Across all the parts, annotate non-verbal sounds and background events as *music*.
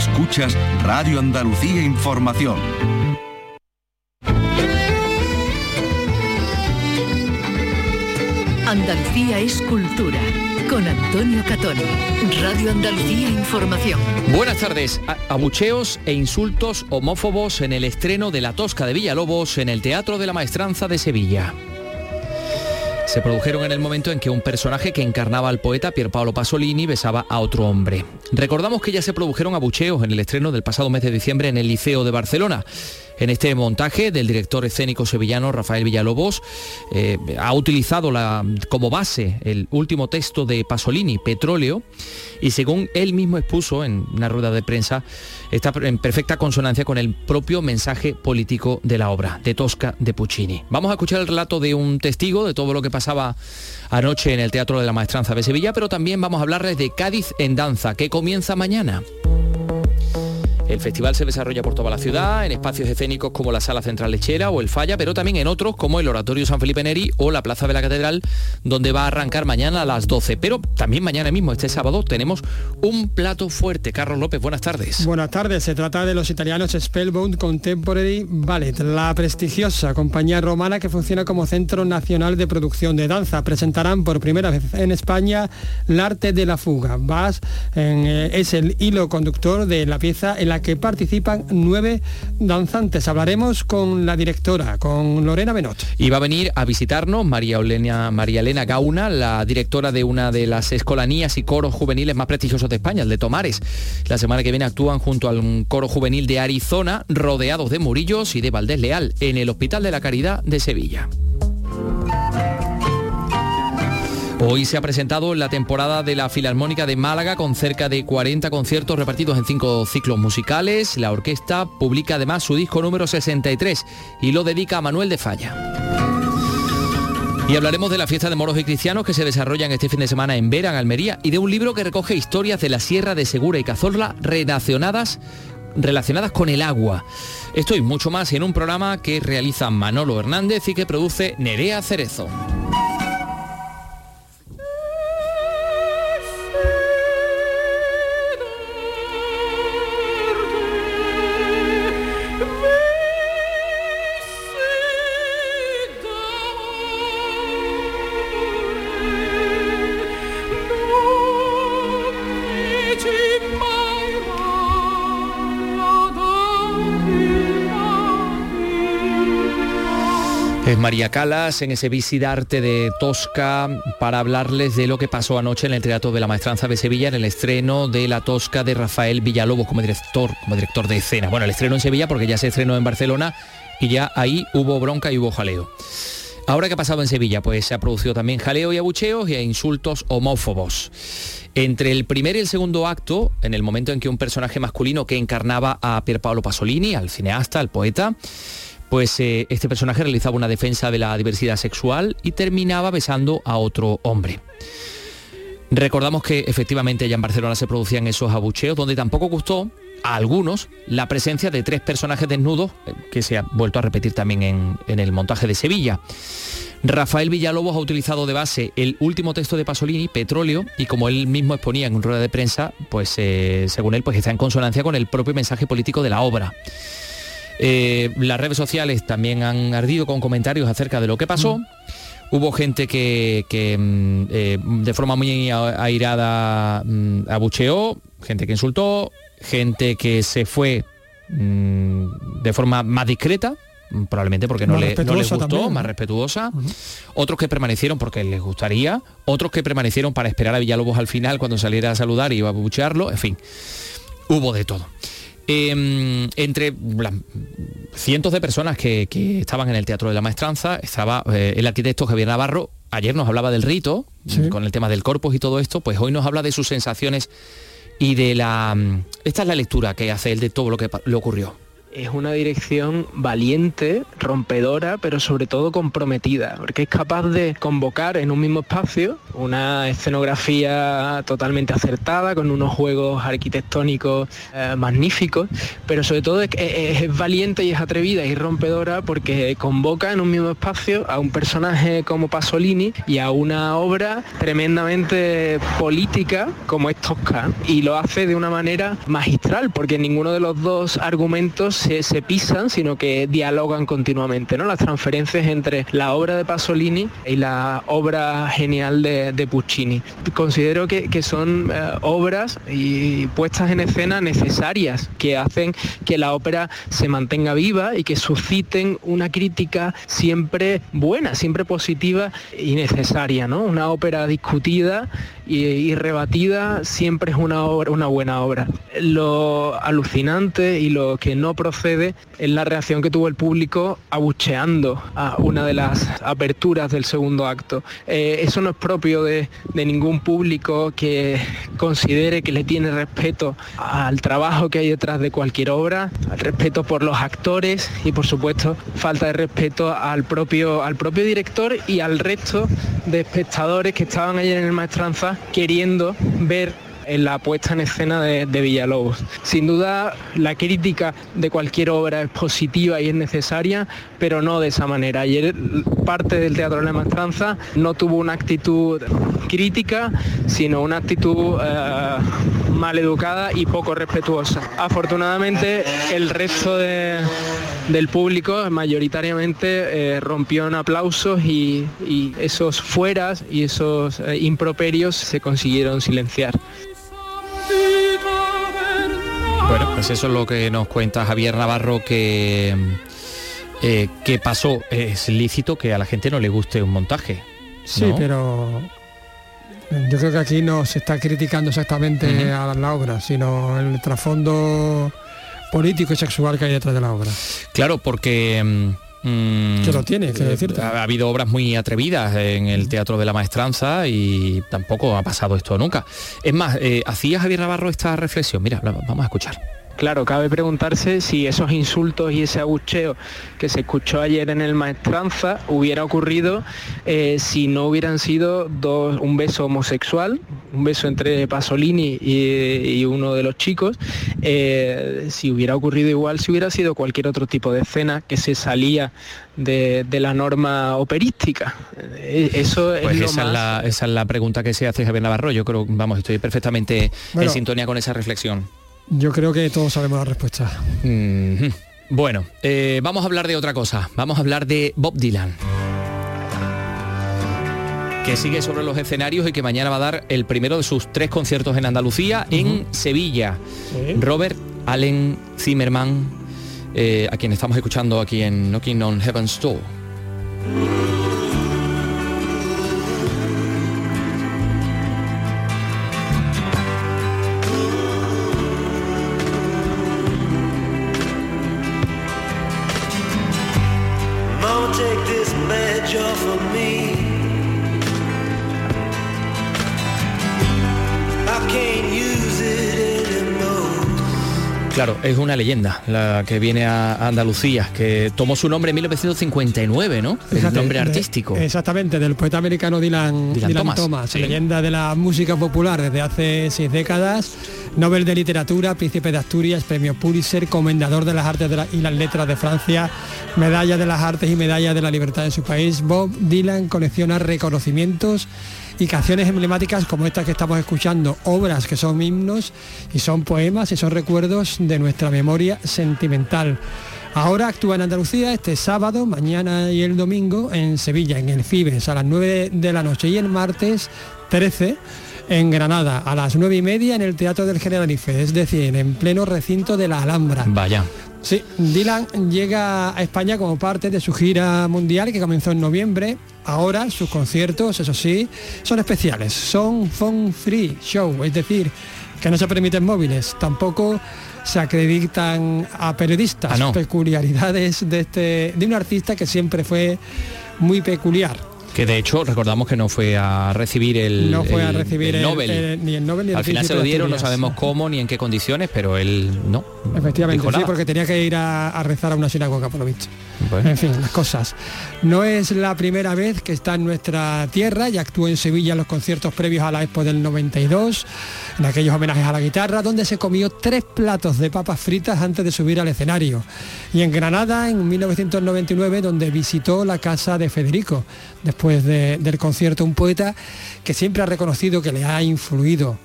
Escuchas Radio Andalucía Información. Andalucía es cultura. Con Antonio Catón. Radio Andalucía Información. Buenas tardes. Abucheos e insultos homófobos en el estreno de La Tosca de Villalobos en el Teatro de la Maestranza de Sevilla se produjeron en el momento en que un personaje que encarnaba al poeta Pierpaolo Pasolini besaba a otro hombre. Recordamos que ya se produjeron abucheos en el estreno del pasado mes de diciembre en el Liceo de Barcelona. En este montaje del director escénico sevillano Rafael Villalobos eh, ha utilizado como base el último texto de Pasolini, Petróleo, y según él mismo expuso en una rueda de prensa, está en perfecta consonancia con el propio mensaje político de la obra, de Tosca de Puccini. Vamos a escuchar el relato de un testigo de todo lo que pasaba anoche en el Teatro de la Maestranza de Sevilla, pero también vamos a hablarles de Cádiz en Danza, que comienza mañana. El festival se desarrolla por toda la ciudad, en espacios escénicos como la Sala Central Lechera o el Falla, pero también en otros como el Oratorio San Felipe Neri o la Plaza de la Catedral, donde va a arrancar mañana a las 12. Pero también mañana mismo, este sábado, tenemos un plato fuerte. Carlos López, buenas tardes. Buenas tardes. Se trata de los italianos Spellbound Contemporary Ballet, la prestigiosa compañía romana que funciona como Centro Nacional de Producción de Danza. Presentarán por primera vez en España el arte de la fuga. Vas eh, es el hilo conductor de la pieza en la que participan nueve danzantes. Hablaremos con la directora, con Lorena Benot. Y va a venir a visitarnos María, Olena, María Elena Gauna, la directora de una de las escolanías y coros juveniles más prestigiosos de España, el de Tomares. La semana que viene actúan junto al coro juvenil de Arizona, rodeados de Murillos y de Valdés Leal, en el Hospital de la Caridad de Sevilla. Hoy se ha presentado la temporada de la Filarmónica de Málaga con cerca de 40 conciertos repartidos en cinco ciclos musicales. La orquesta publica además su disco número 63 y lo dedica a Manuel de Falla. Y hablaremos de la fiesta de moros y cristianos que se desarrollan este fin de semana en Vera, en Almería, y de un libro que recoge historias de la Sierra de Segura y Cazorla relacionadas relacionadas con el agua. Esto y mucho más en un programa que realiza Manolo Hernández y que produce Nerea Cerezo. María Calas en ese Visidarte de Tosca para hablarles de lo que pasó anoche en el Teatro de la Maestranza de Sevilla en el estreno de La Tosca de Rafael Villalobos como director, como director de escena. Bueno, el estreno en Sevilla porque ya se estrenó en Barcelona y ya ahí hubo bronca y hubo jaleo. Ahora que ha pasado en Sevilla, pues se ha producido también jaleo y abucheos y insultos homófobos. Entre el primer y el segundo acto, en el momento en que un personaje masculino que encarnaba a Pier Paolo Pasolini, al cineasta, al poeta, pues eh, este personaje realizaba una defensa de la diversidad sexual y terminaba besando a otro hombre. Recordamos que efectivamente ya en Barcelona se producían esos abucheos, donde tampoco gustó a algunos la presencia de tres personajes desnudos, eh, que se ha vuelto a repetir también en, el montaje de Sevilla. Rafael Villalobos ha utilizado de base el último texto de Pasolini, Petróleo, y como él mismo exponía en una rueda de prensa, pues eh, según él, pues está en consonancia con el propio mensaje político de la obra. Eh, las redes sociales también han ardido con comentarios acerca de lo que pasó. Mm. Hubo gente que, mm, eh, de forma muy airada mm, abucheó, gente que insultó, gente que se fue de forma más discreta, probablemente porque no, le, les gustó, más respetuosa, otros que permanecieron porque les gustaría, otros que permanecieron para esperar a Villalobos al final cuando saliera a saludar y iba a abuchearlo, en fin, hubo de todo. Em, entre cientos de personas que, estaban en el Teatro de la Maestranza, estaba eh, el arquitecto Javier Navarro, ayer nos hablaba del rito, con el tema del corpus y todo esto, pues hoy nos habla de sus sensaciones y de la... Esta es la lectura que hace él de todo lo que le ocurrió. Es una dirección valiente, rompedora, pero sobre todo comprometida, porque es capaz de convocar en un mismo espacio una escenografía totalmente acertada, con unos juegos arquitectónicos eh, magníficos, pero sobre todo es, valiente y es atrevida y rompedora porque convoca en un mismo espacio a un personaje como Pasolini y a una obra tremendamente política como es Tosca, y lo hace de una manera magistral, porque ninguno de los dos argumentos se, pisan, sino que dialogan continuamente, ¿no? Las transferencias entre la obra de Pasolini y la obra genial de, Puccini. Considero que, son eh, obras y puestas en escena necesarias que hacen que la ópera se mantenga viva y que susciten una crítica siempre buena, siempre positiva y necesaria, ¿no? Una ópera discutida y, rebatida siempre es una, obra, una buena obra. Lo alucinante y lo que no es la reacción que tuvo el público abucheando a una de las aperturas del segundo acto. Eh, eso no es propio de, ningún público que considere que le tiene respeto al trabajo que hay detrás de cualquier obra, al respeto por los actores y por supuesto falta de respeto al propio, al propio director y al resto de espectadores que estaban ayer en el Maestranza queriendo ver en la puesta en escena de, Villalobos. Sin duda, la crítica de cualquier obra es positiva y es necesaria, pero no de esa manera. Ayer parte del Teatro de la Maestranza no tuvo una actitud crítica, sino una actitud eh, mal educada y poco respetuosa. Afortunadamente, el resto del público mayoritariamente eh, rompió en aplausos y, esos fueras y esos eh, improperios se consiguieron silenciar. Bueno, pues eso es lo que nos cuenta Javier Navarro que, eh, que pasó. Es lícito que a la gente no le guste un montaje. Sí, pero yo creo que aquí no se está criticando exactamente a la obra, sino el trasfondo político y sexual que hay detrás de la obra. Claro, porque mm, que lo tiene, que decirte. Ha, habido obras muy atrevidas en el Teatro de la Maestranza y tampoco ha pasado esto nunca. Es más, eh, hacía Javier Navarro esta reflexión. Mira, vamos a escuchar. Claro, cabe preguntarse si esos insultos y ese abucheo que se escuchó ayer en el Maestranza hubiera ocurrido eh, si no hubieran sido dos, un beso homosexual, un beso entre Pasolini y, uno de los chicos, eh, si hubiera ocurrido igual, si hubiera sido cualquier otro tipo de escena que se salía de, la norma operística. Eh, eso es pues esa, es la, esa es la pregunta que se hace Javier Navarro. Yo creo, vamos, estoy perfectamente en sintonía con esa reflexión. Yo creo que todos sabemos la respuesta. Bueno, eh, vamos a hablar de otra cosa. Vamos a hablar de Bob Dylan. Que sigue sobre los escenarios y que mañana va a dar el primero de sus tres conciertos en Andalucía, en Sevilla. Robert Allen Zimmerman, eh, a quien estamos escuchando aquí en Knocking on Heaven's Door. Es una leyenda la que viene a Andalucía, que tomó su nombre en 1959, ¿no? El nombre artístico. exactamente, del poeta americano Dylan, Thomas, leyenda de la música popular desde hace seis décadas, Nobel de Literatura, Príncipe de Asturias, Premio Pulitzer, Comendador de las Artes y las Letras de Francia, Medalla de las Artes y Medalla de la Libertad de su país. Bob Dylan colecciona reconocimientos y canciones emblemáticas como estas que estamos escuchando, obras que son himnos y son poemas y son recuerdos de nuestra memoria sentimental. Ahora actúa en Andalucía este sábado, mañana y el domingo en Sevilla, en el Fibes, a las 9 de la noche y el martes 13 en Granada, a las 9 y media en el Teatro del Generalife, es decir, en pleno recinto de la Alhambra. Vaya. Sí, Dylan llega a España como parte de su gira mundial que comenzó en noviembre. Ahora sus conciertos, eso sí, son especiales, son phone free show, es decir, que no se permiten móviles, tampoco se acreditan a periodistas, ah, peculiaridades de este de un artista que siempre fue muy peculiar. Que de hecho recordamos que no fue a recibir el, no fue a el- recibir el el- Nobel. el- ni el Nobel ni el Al final se lo dieron, no sabemos cómo ni en qué condiciones, pero él no. Efectivamente, sí, porque tenía que ir a, a rezar a una sinagoga, por lo visto. Bueno. En fin, las cosas. No es la primera vez que está en nuestra tierra y actuó en Sevilla en los conciertos previos a la Expo del 92, en aquellos homenajes a la guitarra, donde se comió tres platos de papas fritas antes de subir al escenario. Y en Granada, en 1999, donde visitó la casa de Federico, después de- del concierto, un poeta que siempre ha reconocido que le ha influido.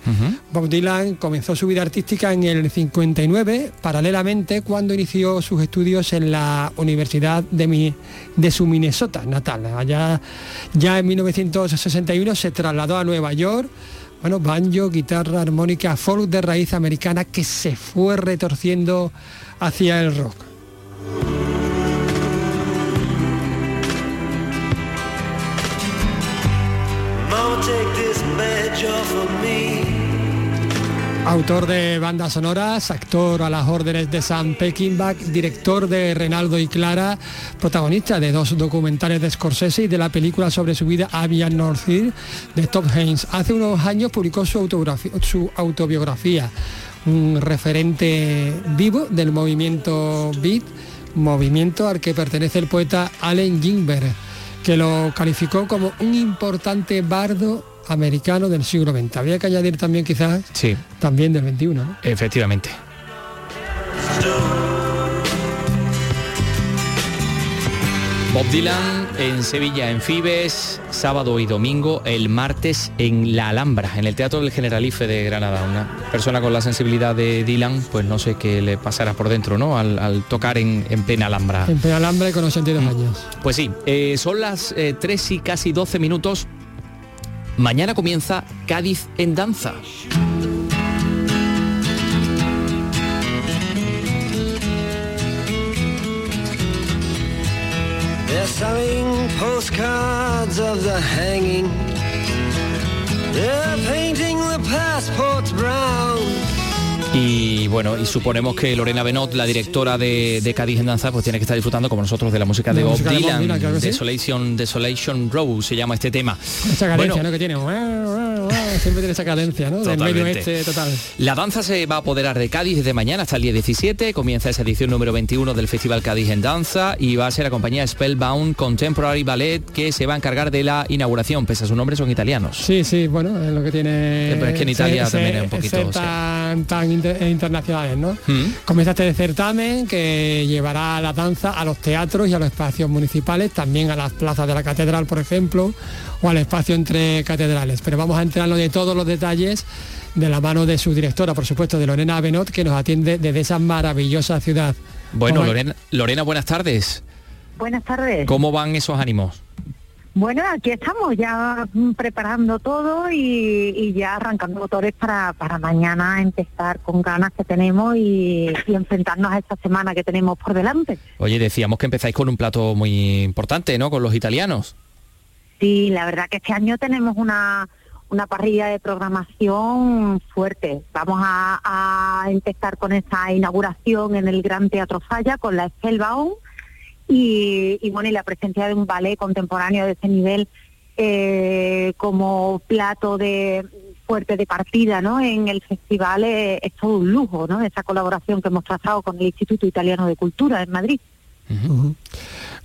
Bob Dylan comenzó su vida artística en el 59, paralelamente cuando inició sus estudios en la Universidad de, Mi- de su Minnesota natal. Allá ya en 1961 se trasladó a Nueva York. Bueno, banjo, guitarra, armónica, folk de raíz americana que se fue retorciendo hacia el rock. Autor de bandas sonoras, actor a las órdenes de Sam Peckinpah, director de Renaldo y Clara, protagonista de dos documentales de Scorsese y de la película sobre su vida Avian North Hill de Top Haynes. Hace unos años publicó su su autobiografía, un referente vivo del movimiento beat, movimiento al que pertenece el poeta Allen Ginsberg, que lo calificó como un importante bardo americano del siglo XX. Había que añadir también quizás Sí, también del 21, ¿no? efectivamente. Bob Dylan en Sevilla, en Fibes, sábado y domingo, el martes en La Alhambra, en el Teatro del Generalife de Granada. Una persona con la sensibilidad de Dylan, pues no sé qué le pasará por dentro, ¿no? Al, al tocar en, en plena Alhambra. En Peñalambre con 82 Mm. años. Pues sí, eh, son las eh, 3 y casi 12 minutos. Mañana comienza Cádiz en danza. They're selling postcards of the hanging. They're painting the passports brown. Y bueno, y suponemos que Lorena Benot, la directora de, de Cádiz en Danza, pues tiene que estar disfrutando como nosotros de la música de La Bob música de Bob Dylan. Claro sí. Desolation, Desolation Row se llama este tema. Esa Bueno, ¿no? Que tiene. Siempre tiene esa cadencia, ¿no? Del medio este total. La danza se va a apoderar de Cádiz desde mañana hasta el día 17. Comienza esa edición número 21 del Festival Cádiz en Danza y va a ser la compañía Spellbound Contemporary Ballet que se va a a cargar de la inauguración. Pese a su nombre, son italianos. Sí, sí, bueno, es lo que tiene. Eh, pero es que en Italia también es un poquito, tan, tan inter- internacionales, ¿no? Mm. Comienza este certamen que llevará la danza a los teatros y a los espacios municipales, también a las plazas de la catedral, por ejemplo, o al espacio entre catedrales. Pero vamos a enterarnos de todos los detalles de la mano de su directora, por supuesto, de Lorena Benot, que nos atiende desde esa maravillosa ciudad. Bueno, Lorena, Lorena, buenas tardes. Buenas tardes. ¿Cómo van esos ánimos? Bueno, aquí estamos ya preparando todo y, y ya arrancando motores para, para mañana empezar con ganas que tenemos y, y enfrentarnos a esta semana que tenemos por delante. Oye, decíamos que empezáis con un plato muy importante, ¿no? Con los italianos. Sí, la verdad que este año tenemos una, una parrilla de programación fuerte. Vamos a, a empezar con esa inauguración en el Gran Teatro Falla con la Spellbound y, y bueno, y la presencia de un ballet contemporáneo de ese nivel eh, como plato de fuerte de partida ¿no? en el festival eh, es todo un lujo, ¿no? esa colaboración que hemos trazado con el Instituto Italiano de Cultura en Madrid.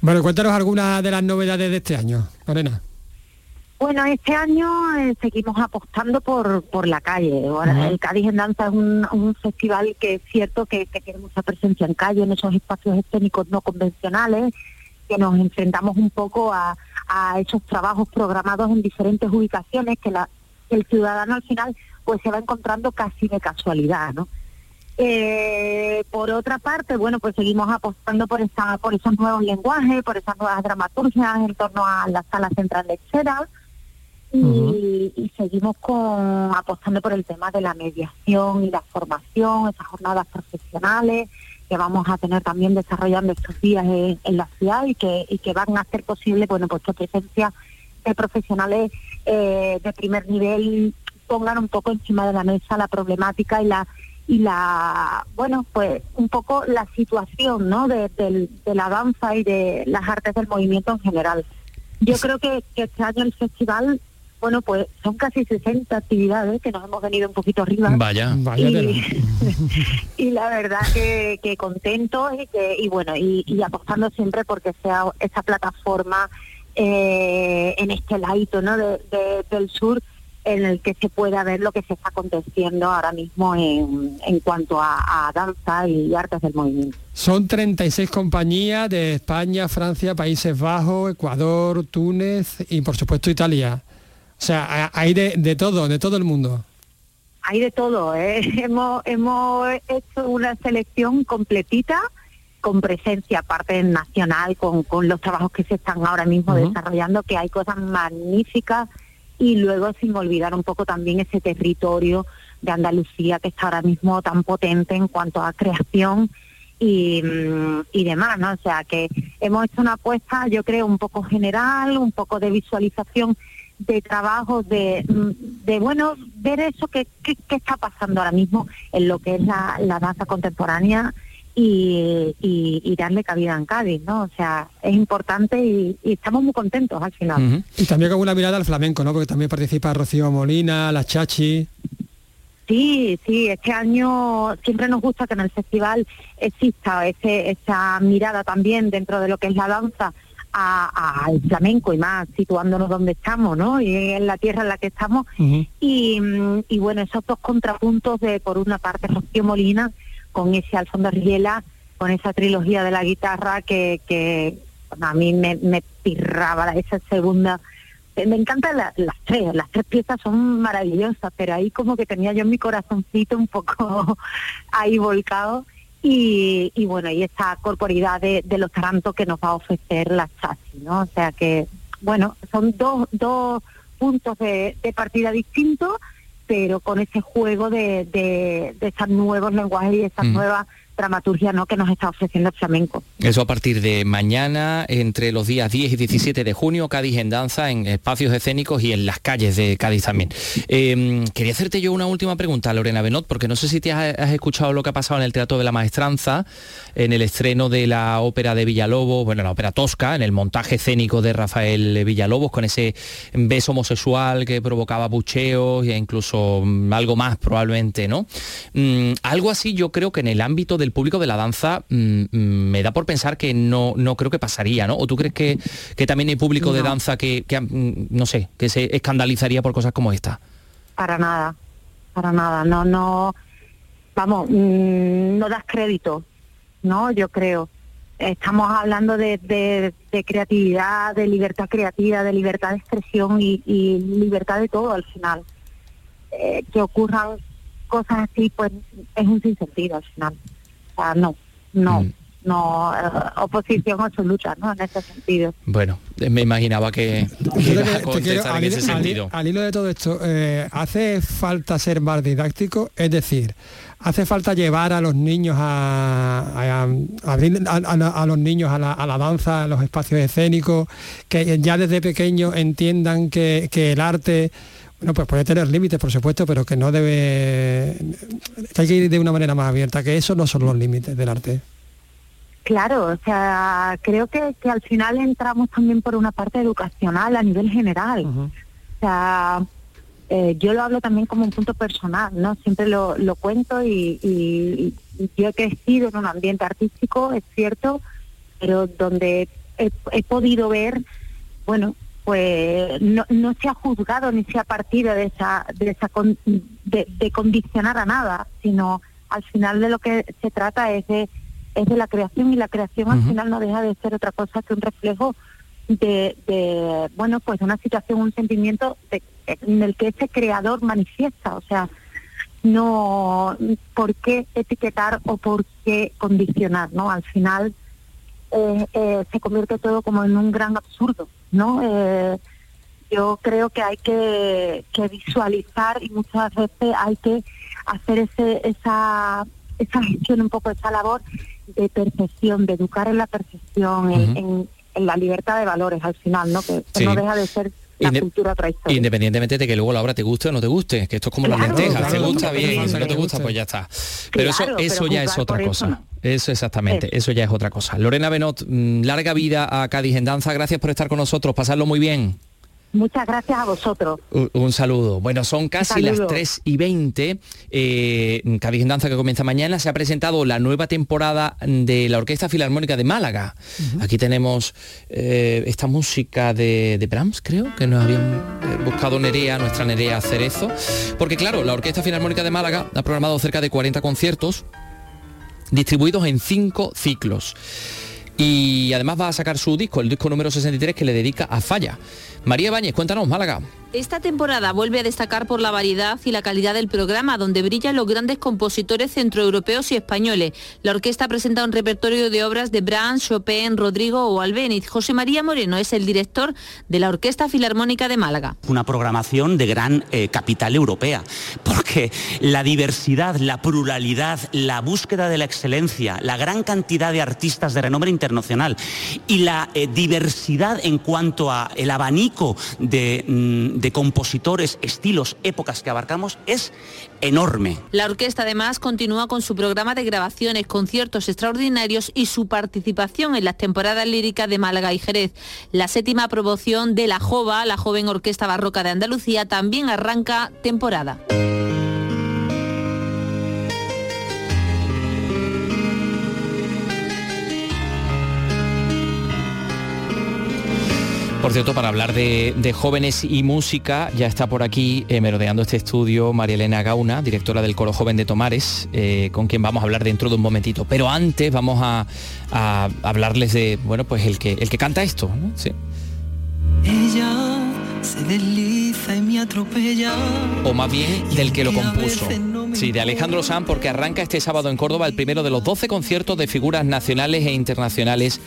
Bueno, cuéntanos algunas de las novedades de este año, Lorena. Bueno, este año eh, seguimos apostando por, por la calle. Ahora, El Cádiz en Danza es un, un festival que es cierto que, que tiene mucha presencia en calle, en esos espacios escénicos no convencionales, que nos enfrentamos un poco a, a esos trabajos programados en diferentes ubicaciones que la, el ciudadano al final pues se va encontrando casi de casualidad, ¿no? Eh, por otra parte, bueno, pues seguimos apostando por esa, por esos nuevos lenguajes, por esas nuevas dramaturgias en torno a la sala central de Xeras y, y seguimos con apostando por el tema de la mediación y la formación, esas jornadas profesionales que vamos a tener también desarrollando estos días en, en la ciudad y que, y que van a hacer posible, bueno, pues que presencia de profesionales eh, de primer nivel pongan un poco encima de la mesa la problemática y la y la bueno pues un poco la situación no de, del- de la danza y de las artes del movimiento en general. Yo creo que, que este año el festival bueno, pues son casi 60 actividades que nos hemos venido un poquito arriba. Vaya, y, *laughs* y la verdad que, que contentos y, que, y bueno, y, y apostando siempre porque sea esa plataforma eh, en este ladito ¿no? De- de- del sur en el que se pueda ver lo que se está aconteciendo ahora mismo en, en cuanto a, a danza y artes del movimiento. Son 36 compañías de España, Francia, Países Bajos, Ecuador, Túnez y por supuesto Italia. O sea, ha- hay de, de todo, de todo el mundo. Hay de todo, ¿eh? *laughs* hemos, hemos hecho una selección completita con presencia aparte nacional, con, con los trabajos que se están ahora mismo desarrollando, que hay cosas magníficas y luego sin olvidar un poco también ese territorio de Andalucía que está ahora mismo tan potente en cuanto a creación y, mm, y demás, ¿no? O sea que hemos hecho una apuesta, yo creo, un poco general, un poco de visualización de trabajo, de, mm, de bueno, ver eso que, que, que está pasando ahora mismo en lo que es la, la danza contemporánea y, y, y darle cabida en Cádiz, ¿no? O sea, es importante y, y estamos muy contentos al final. Y también con una mirada al flamenco, ¿no? Porque también participa Rocío Molina, la Chachi. Sí, sí, este año siempre nos gusta que en el festival exista ese, esa mirada también dentro de lo que es la danza a- al flamenco y más situándonos donde estamos, ¿no? Y en la tierra en la que estamos. Y, mm, y bueno, esos dos contrapuntos de, por una parte, Rocío Molina, con ese Alfonso Riela, con esa trilogía de la guitarra que, a mí me, me pirraba esa segunda. Eh, Me encantan la- las tres, las tres piezas son maravillosas, pero ahí como que tenía yo mi corazoncito un poco *laughs* ahí volcado. Y, y bueno, y esa corporidad de, de los tarantos que nos va a ofrecer la chasis, ¿no? O sea que, bueno, son dos, dos puntos de, de partida distintos, pero con ese juego de, de, de esos nuevos lenguajes y esa Mm. nueva dramaturgia ¿no? que nos está ofreciendo el flamenco. Eso a partir de mañana, entre los días 10 y 17 de junio, Cádiz en danza, en espacios escénicos y en las calles de Cádiz también. Eh, quería hacerte yo una última pregunta, Lorena Benot, porque no sé si te has, has escuchado lo que ha pasado en el Teatro de la Maestranza, en el estreno de la ópera de Villalobos, bueno, la ópera Tosca, en el montaje escénico de Rafael Villalobos, con ese beso homosexual que provocaba bucheos e incluso mm, algo más probablemente, ¿no? Mm, algo así yo creo que en el ámbito del público de la danza mm, mm, me da por pensar que no, no creo que pasaría, ¿no? ¿O tú crees que, que también hay público de danza que, que, mm, no sé, que se escandalizaría por cosas como esta? Para nada, para nada. No, no, vamos, no das crédito, ¿no? Yo creo. Estamos hablando de, de- de creatividad, de libertad creativa, de libertad de expresión y, y libertad de todo al final. Eh, que ocurran cosas así, pues es un sinsentido al final. Sea, no, no, Mm. no, eh, oposición absoluta, ¿no? En ese sentido. Bueno, eh, me imaginaba que, ibas a quiero- al, en hilo- ese al hi- sentido. al hilo de todo esto, eh, ¿hace falta ser más didáctico? Es decir, ¿hace falta llevar a los niños a, a- a abrir a, a- a los niños a la, a la danza, a los espacios escénicos, que ya desde pequeños entiendan que, que el arte... Bueno, pues puede tener límites, por supuesto, pero que no debe... que hay que ir de una manera más abierta, que esos no son los límites del arte. Claro, o sea, creo que, que al final entramos también por una parte educacional a nivel general. O sea, eh, yo lo hablo también como un punto personal, ¿no? Siempre lo, lo cuento y, y- y yo he crecido en un ambiente artístico, es cierto, pero donde he, he podido ver, bueno, pues no, no se ha juzgado ni se ha partido de esa, de esa con- de, de condicionar a nada, sino al final de lo que se trata es de es de la creación y la creación al final no deja de ser otra cosa que un reflejo de, de bueno pues una situación un sentimiento de- en el que ese creador manifiesta o sea no por qué etiquetar o por qué condicionar no al final eh, eh, se convierte todo como en un gran absurdo no Eh, yo creo que hay que, que visualizar y muchas veces hay que hacer ese, esa, esa gestión, un poco esa labor de percepción, de educar en la percepción, en- Ujú. en, en la libertad de valores al final, ¿no? Que, que Sí. no deja de ser la cultura. Independientemente de que luego la obra te guste o no te guste, que esto es como las Claro, lentejas, claro, te gusta bien, si no te gusta pues ya está. Pero eso, eso pero ya es otra eso cosa. no. Eso exactamente, eso ya es otra cosa. Lorena Benot, mm, larga vida a Cádiz en Danza, gracias por estar con nosotros, pasarlo muy bien. Muchas gracias a vosotros. Un, un saludo. Bueno, son casi las saludo. 3 y 20. Eh, Cádiz en Danza que comienza mañana. Se ha presentado la nueva temporada de la Orquesta Filarmónica de Málaga. Aquí tenemos eh, esta música de, de Brahms, creo, que nos habían eh, buscado Nerea, nuestra Nerea Cerezo. Porque claro, la Orquesta Filarmónica de Málaga ha programado cerca de 40 conciertos distribuidos en cinco ciclos. Y además va a sacar su disco, el disco número 63 que le dedica a Falla. María Báñez, cuéntanos, Málaga. Esta temporada vuelve a destacar por la variedad y la calidad del programa, donde brillan los grandes compositores centroeuropeos y españoles. La orquesta presenta un repertorio de obras de Brahms, Chopin, Rodrigo o Albéniz. José María Moreno es el director de la Orquesta Filarmónica de Málaga. una programación de gran eh, capital europea, *laughs* porque la diversidad, la pluralidad, la búsqueda de la excelencia, la gran cantidad de artistas de renombre internacional y la eh, diversidad en cuanto a el abanico de, mm, de compositores, estilos, épocas que abarcamos es enorme. La orquesta además continúa con su programa de grabaciones, conciertos extraordinarios y su participación en las temporadas líricas de Málaga y Jerez. La séptima promoción de La Jova, la joven orquesta barroca de Andalucía, también arranca temporada. Por cierto, para hablar de, jóvenes y música, ya está por aquí eh, merodeando este estudio María Elena Gauna, directora del Coro Joven de Tomares, eh, con quien vamos a hablar dentro de un momentito. Pero antes vamos a, hablarles de, bueno, pues el que, el que canta esto. Sí. Se desliza y me atropella. o más bien del que lo compuso. Sí, de Alejandro Sanz, porque arranca este sábado en Córdoba el primero de los 12 conciertos de figuras nacionales e internacionales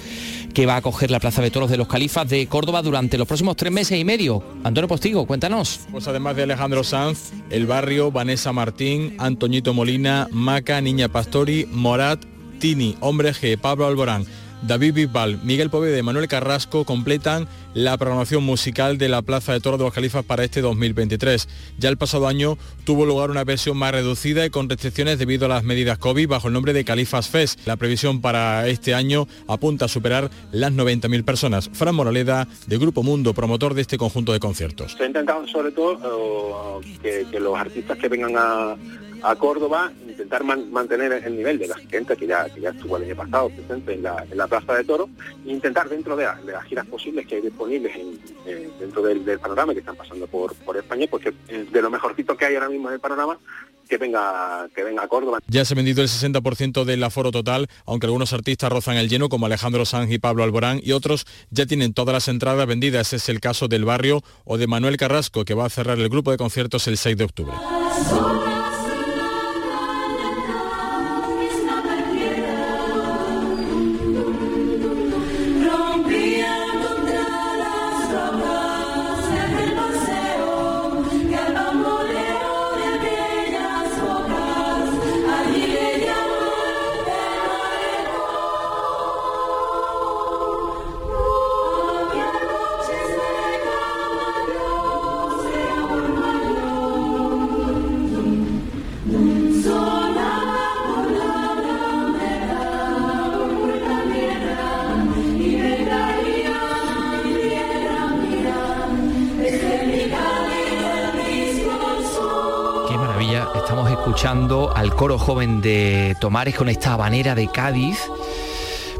que va a acoger la Plaza de Toros de los Califas de Córdoba durante los próximos tres meses y medio. Antonio Postigo, cuéntanos. Pues además de Alejandro Sanz, El Barrio, Vanessa Martín, Antoñito Molina, Maca, Niña Pastori, Morat, Tini, Hombre G, Pablo Alborán, David Bisbal, Miguel Poveda y Manuel Carrasco completan la programación musical de la Plaza de Toros de los Califas para este 2023. Ya el pasado año tuvo lugar una versión más reducida y con restricciones debido a las medidas COVID bajo el nombre de Califas Fest. La previsión para este año apunta a superar las 90.000 personas. Fran Moraleda, de Grupo Mundo, promotor de este conjunto de conciertos. Se ha intentado sobre todo eh, que, que los artistas que vengan a, a Córdoba intentar man- mantener el nivel de la gente que ya, que ya estuvo el año pasado presente en la, en la Plaza de Toro e intentar dentro de, la- de las giras posibles que hay disponibles en- eh, dentro del, del panorama que están pasando por, por España, que eh, de lo mejorcito que hay ahora mismo en el panorama, que venga, que venga a Córdoba. Ya se ha vendido el 60% del aforo total, aunque algunos artistas rozan el lleno, como Alejandro Sanz y Pablo Alborán, y otros ya tienen todas las entradas vendidas. Es el caso del Barrio o de Manuel Carrasco, que va a cerrar el grupo de conciertos el 6 de octubre. Joven de Tomares con esta habanera de Cádiz.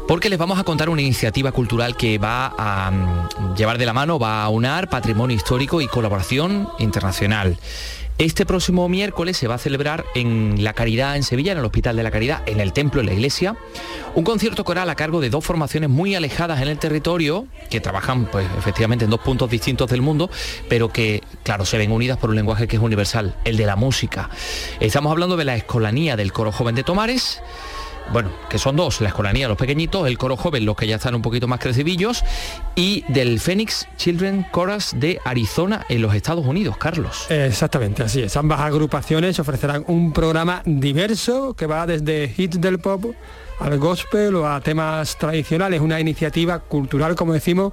Porque les vamos a contar una iniciativa cultural que va a mm, llevar de la mano, va a unar patrimonio histórico y colaboración internacional. Este próximo miércoles se va a celebrar en La Caridad, en Sevilla, en el Hospital de la Caridad, en el Templo, en la Iglesia, un concierto coral a cargo de dos formaciones muy alejadas en el territorio, que trabajan pues efectivamente en dos puntos distintos del mundo, pero que, claro, se ven unidas por un lenguaje que es universal, el de la música. Estamos hablando de la Escolanía del Coro Joven de Tomares, bueno, que son dos, la escolanía, los pequeñitos, el coro joven, los que ya están un poquito más crecidillos, y del Phoenix Children Chorus de Arizona en los Estados Unidos, Carlos. Exactamente, así es. Ambas agrupaciones ofrecerán un programa diverso que va desde hits del pop al gospel o a temas tradicionales, una iniciativa cultural, como decimos,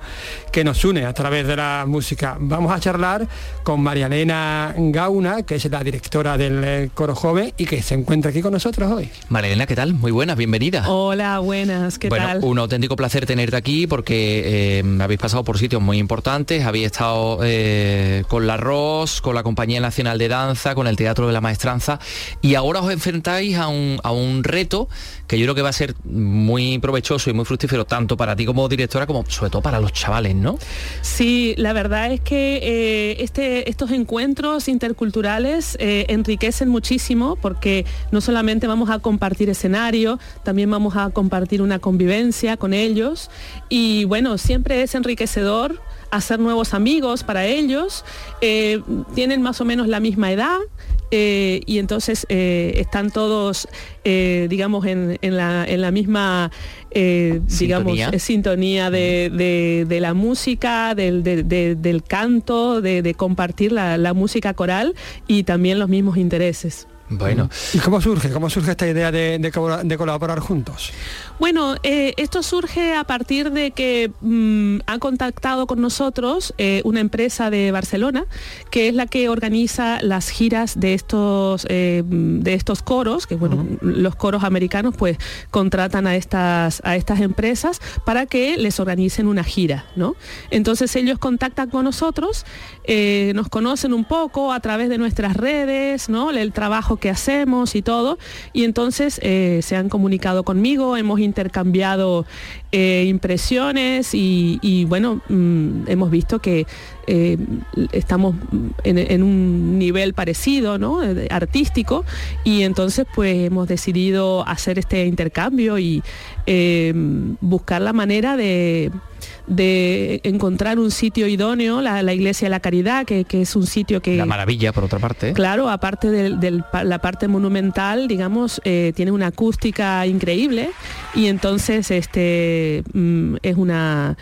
que nos une a través de la música. Vamos a charlar con María Elena Gauna, que es la directora del eh, Coro Joven y que se encuentra aquí con nosotros hoy. María Elena, ¿qué tal? Muy buenas, bienvenida. Hola, buenas, ¿qué bueno, tal? un auténtico placer tenerte aquí porque eh, habéis pasado por sitios muy importantes, habéis estado eh, con la ROS, con la Compañía Nacional de Danza, con el Teatro de la Maestranza y ahora os enfrentáis a un, a un reto que yo creo que va a ser muy provechoso y muy fructífero tanto para ti como directora como sobre todo para los chavales, ¿no? Sí, la verdad es que eh, este, estos encuentros interculturales eh, enriquecen muchísimo porque no solamente vamos a compartir escenario, también vamos a compartir una convivencia con ellos y bueno, siempre es enriquecedor hacer nuevos amigos para ellos, eh, tienen más o menos la misma edad, eh, y entonces eh, están todos, eh, digamos, en, en, la, en, la, misma, digamos, sintonía, sintonía de, de, de, la música, del, de, del canto, de, compartir la, la música coral y también los mismos intereses. Bueno. ¿Y cómo surge? ¿Cómo surge esta idea de, de, de colaborar juntos? Bueno, eh, esto surge a partir de que mmm, ha contactado con nosotros eh, una empresa de Barcelona, que es la que organiza las giras de estos, eh, de estos coros, que bueno, uh -huh. los coros americanos pues contratan a estas, a estas empresas para que les organicen una gira, ¿no? Entonces ellos contactan con nosotros, nos conocen un poco a través de nuestras redes, ¿no? El trabajo que hacemos y todo, y entonces se han comunicado conmigo, hemos intercambiado eh, impresiones y, bueno, mmm, hemos visto que eh, estamos en, en, un nivel parecido, ¿no? artístico, y entonces pues hemos decidido hacer este intercambio y eh, buscar la manera de, de encontrar un sitio idóneo, la, la Iglesia de la Caridad, que, que, es un sitio que... La maravilla, por otra parte. Claro, aparte de, de la parte monumental, digamos, eh, tiene una acústica increíble y entonces este mm, es una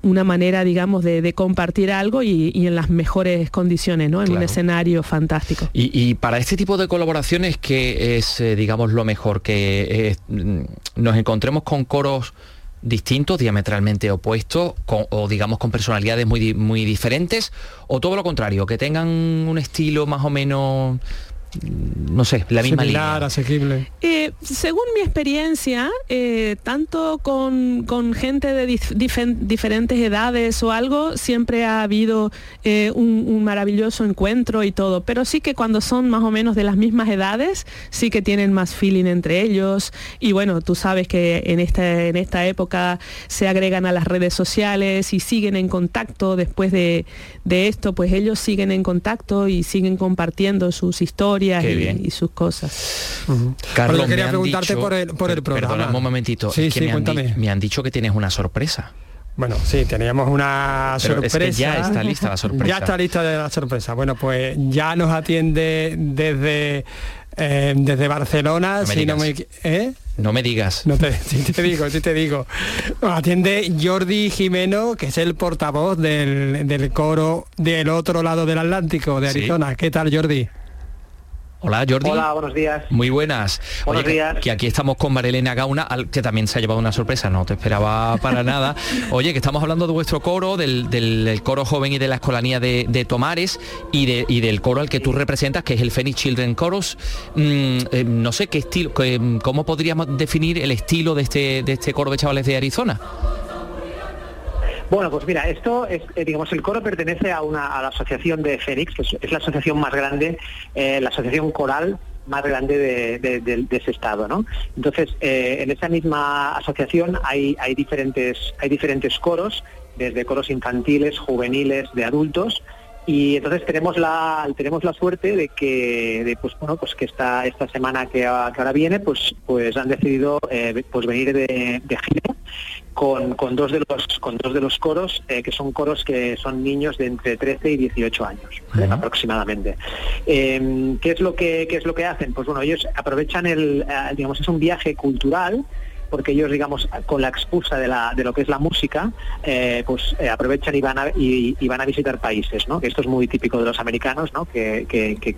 una manera, digamos, de, de compartir algo y, y, en las mejores condiciones, ¿no? En claro. un escenario fantástico. Y, y, para este tipo de colaboraciones, que es, eh, digamos, lo mejor? Que eh, nos encontremos con coros distintos, diametralmente opuestos, o digamos con personalidades muy, muy diferentes, o todo lo contrario, que tengan un estilo más o menos no sé, la misma Similar, línea. asequible. Eh, según mi experiencia, eh, tanto con, con, gente de dif diferentes edades o algo, siempre ha habido eh, un, un, maravilloso encuentro y todo, pero sí que cuando son más o menos de las mismas edades, sí que tienen más feeling entre ellos y bueno, tú sabes que en esta, en esta época se agregan a las redes sociales y siguen en contacto después de, de esto, pues ellos siguen en contacto y siguen compartiendo sus historias y, y, sus cosas. Uh -huh. Carlos, Pero quería preguntarte dicho, por, el, por el programa. Perdona un momentito, sí, es que sí, me, cuéntame. han me, han dicho que tienes una sorpresa. Bueno, sí, teníamos una Pero sorpresa. Es que ya está lista la *laughs* sorpresa. Ya está lista la sorpresa. Bueno, pues ya nos atiende desde eh, desde Barcelona, no si no me ¿eh? No me digas. No te, *laughs* sí te digo, sí te digo. Nos atiende Jordi Jimeno, que es el portavoz del, del coro del otro lado del Atlántico, de Arizona. ¿Sí? ¿Qué tal, Jordi? Hola Jordi. Hola, buenos días. Muy buenas. Buenos Oye, días. Que, que, aquí estamos con Marilena Gauna, al, que también se ha llevado una sorpresa, no te esperaba para nada. *laughs* Oye, que estamos hablando de vuestro coro, del, del, del coro joven y de la escolanía de, de Tomares y, de, y, del coro al que tú representas, que es el Phoenix Children Chorus. Mm, eh, no sé qué estilo, qué, cómo podríamos definir el estilo de este, de este coro de chavales de Arizona. Bueno, pues mira, esto es, eh, digamos, el coro pertenece a, una, a la asociación de Fénix, que es, la asociación más grande, eh, la asociación coral más grande de, de, ese estado, ¿no? Entonces, eh, en esa misma asociación hay, hay, diferentes, hay diferentes coros, desde coros infantiles, juveniles, de adultos, y entonces tenemos la tenemos la suerte de que de, pues bueno pues que esta esta semana que, ahora viene pues pues han decidido pues venir de, de gira con, con, dos de los con dos de los coros eh, que son coros que son niños de entre 13 y 18 años uh -huh. aproximadamente eh, qué es lo que qué es lo que hacen pues bueno ellos aprovechan el digamos es un viaje cultural porque ellos, digamos, con la excusa de, lo que es la música, eh, pues eh, aprovechan y van, a, y, van a visitar países, ¿no? Esto es muy típico de los americanos, ¿no? Que,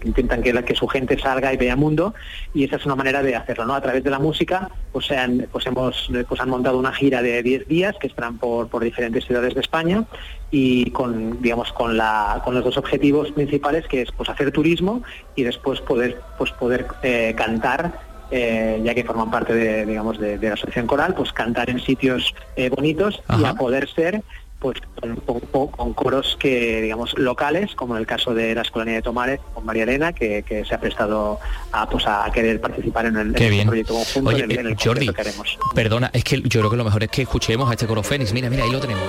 intentan que, su gente salga y vea mundo, y esa es una manera de hacerlo, ¿no? A través de la música, pues, pues hemos pues han montado una gira de 10 días que estarán por, por diferentes ciudades de España y con digamos con la con los dos objetivos principales que es pues hacer turismo y después poder pues poder eh, cantar eh, ya que forman parte de digamos de, la asociación coral pues cantar en sitios eh, bonitos y a poder ser pues con, coros que digamos locales como en el caso de la Escolanía de Tomares con María Elena que, se ha prestado a pues a querer participar en el, proyecto conjunto en el, Jordi, que queremos. perdona es que yo creo que lo mejor es que escuchemos a este coro Fénix. Mira mira ahí lo tenemos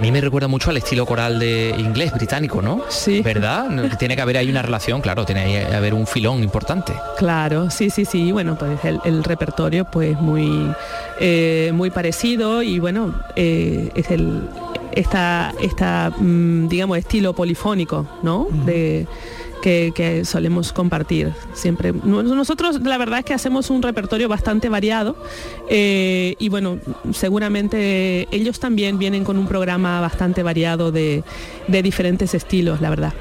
mí me recuerda mucho al estilo coral de inglés británico, ¿no? Sí. ¿Verdad? *laughs* Tiene que haber ahí una relación, claro, tiene que haber un filón importante. Claro, sí, sí, sí. Bueno, pues el, repertorio pues muy, eh, muy parecido y bueno, eh, es el esta, esta mm, digamos, estilo polifónico, ¿no? De que, solemos compartir siempre. Nosotros la verdad es que hacemos un repertorio bastante variado eh, y bueno, seguramente ellos también vienen con un programa bastante variado de, de diferentes estilos, la verdad.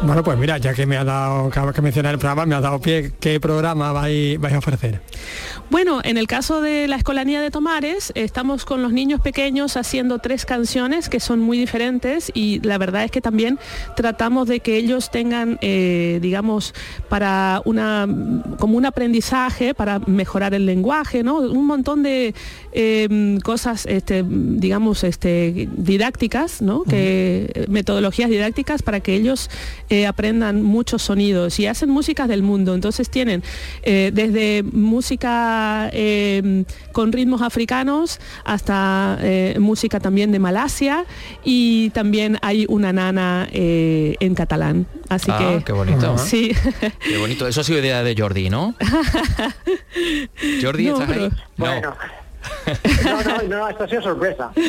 Bueno, pues mira, ya que me ha dado, que mencionar el programa, me ha dado pie, ¿qué programa vais, a ofrecer? Bueno, en el caso de la Escolanía de Tomares, estamos con los niños pequeños haciendo tres canciones que son muy diferentes y la verdad es que también tratamos de que ellos tengan, eh, digamos, para una, como un aprendizaje, para mejorar el lenguaje, ¿no? Un montón de em, cosas, este, digamos, este, didácticas, ¿no? Que, metodologías didácticas para que ellos eh, aprendan muchos sonidos y hacen músicas del mundo. Entonces tienen eh, desde música eh, con ritmos africanos hasta música también de Malasia y también hay una nana en catalán. Así ah, que qué bonito. Sí. Qué bonito. Eso ha sido idea de Jordi, ¿no? *laughs* Jordi, ¿estás ahí? No. No, no, no, esto ha sido sorpresa. *laughs*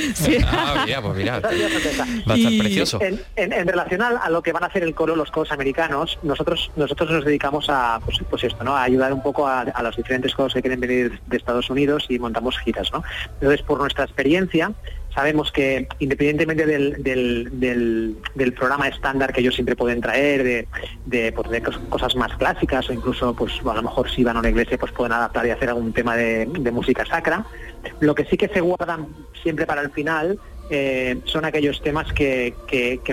Ah, pues mira. Va a estar precioso. En, relación a, lo que van a hacer el coro, los coros americanos, nosotros nosotros nos dedicamos a pues, pues esto, ¿no? A ayudar un poco a, los diferentes coros que quieren venir de Estados Unidos y montamos giras, ¿no? Entonces, por nuestra experiencia, sabemos que independientemente del, programa estándar que ellos siempre pueden traer, de, pues, cosas más clásicas o incluso pues a lo mejor si van a una iglesia pues pueden adaptar y hacer algún tema de, música sacra, lo que sí que se guardan siempre para el final eh, son aquellos temas que,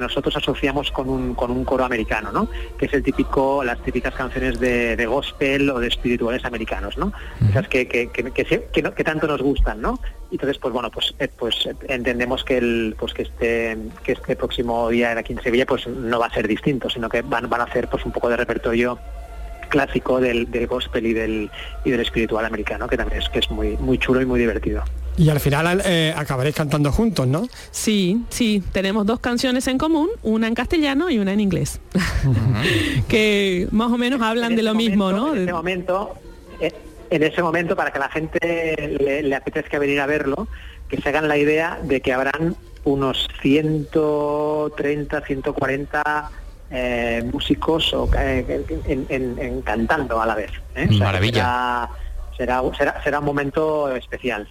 nosotros asociamos con un, con un coro americano, ¿no? Que es el típico, las típicas canciones de, gospel o de espirituales americanos, ¿no? Esas que, que, tanto nos gustan, ¿no? Entonces, pues bueno, pues, eh, pues entendemos que el, pues que este, que este próximo día aquí en Sevilla, pues no va a ser distinto, sino que van, van a hacer pues un poco de repertorio clásico del, gospel y del, y del espiritual americano, que también es que es muy, muy chulo y muy divertido. Y al final eh, acabaréis cantando juntos, ¿no? Sí, sí, tenemos dos canciones en común, una en castellano y una en inglés, *laughs* que más o menos hablan de lo mismo, ¿no? En ese momento, eh, en ese momento, para que la gente le, le apetezca venir a verlo, que se hagan la idea de que habrán unos 130, 140 eh, músicos o, eh, en, cantando a la vez. ¿eh? Maravilla. será, será, será, un momento especial.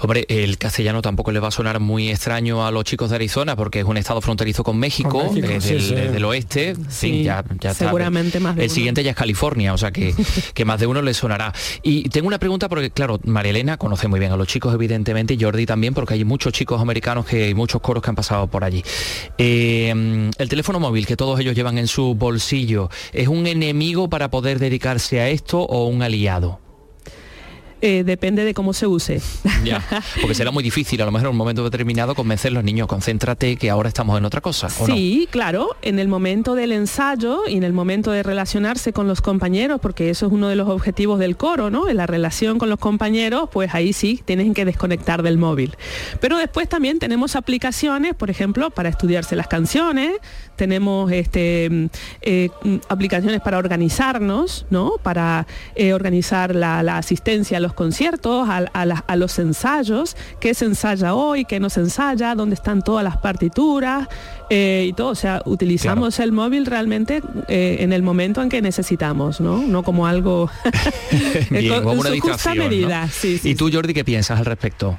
Hombre, el castellano tampoco le va a sonar muy extraño a los chicos de Arizona porque es un estado fronterizo con México, del, oeste. Sí, ya, seguramente más El siguiente ya es California, o sea que, *laughs* que más de uno le sonará. Y tengo una pregunta porque, claro, María Elena conoce muy bien a los chicos, evidentemente, y Jordi también, porque hay muchos chicos americanos que hay muchos coros que han pasado por allí. Eh, el teléfono móvil que todos ellos llevan en su bolsillo, ¿es un enemigo para poder dedicarse a esto o un aliado? Eh, depende de cómo se use. *laughs* Ya, porque será muy difícil a lo mejor en un momento determinado convencer a los niños, concéntrate que ahora estamos en otra cosa. ¿o no? Sí, claro, en el momento del ensayo y en el momento de relacionarse con los compañeros, porque eso es uno de los objetivos del coro, ¿no? En la relación con los compañeros, pues ahí sí tienen que desconectar del móvil. Pero después también tenemos aplicaciones, por ejemplo, para estudiarse las canciones, tenemos este, mm, eh, mm, aplicaciones para organizarnos, ¿no? Para eh, organizar la, la asistencia a los conciertos, a, a la- a los ensayos, qué se ensaya hoy, qué no se ensaya, dónde están todas las partituras eh, y todo. O sea, utilizamos el móvil realmente eh, en el momento en que necesitamos, ¿no? No como algo *laughs* *laughs* Bien, con- como una su justa. ¿no? medida. Sí, sí, ¿Y tú, Jordi, qué piensas al respecto?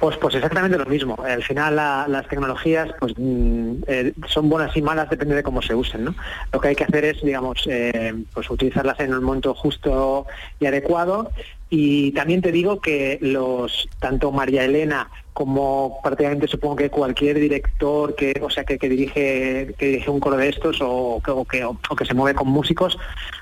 Pues, pues exactamente lo mismo. Al final la- las tecnologías pues, mm, eh, son buenas y malas, depende de cómo se usen. ¿no? Lo que hay que hacer es, digamos, eh, pues utilizarlas en el momento justo y adecuado. Y también te digo que los tanto María Elena como prácticamente supongo que cualquier director que, o sea, que, dirige que dirige un coro de estos o, que- o que, o que se mueve con músicos,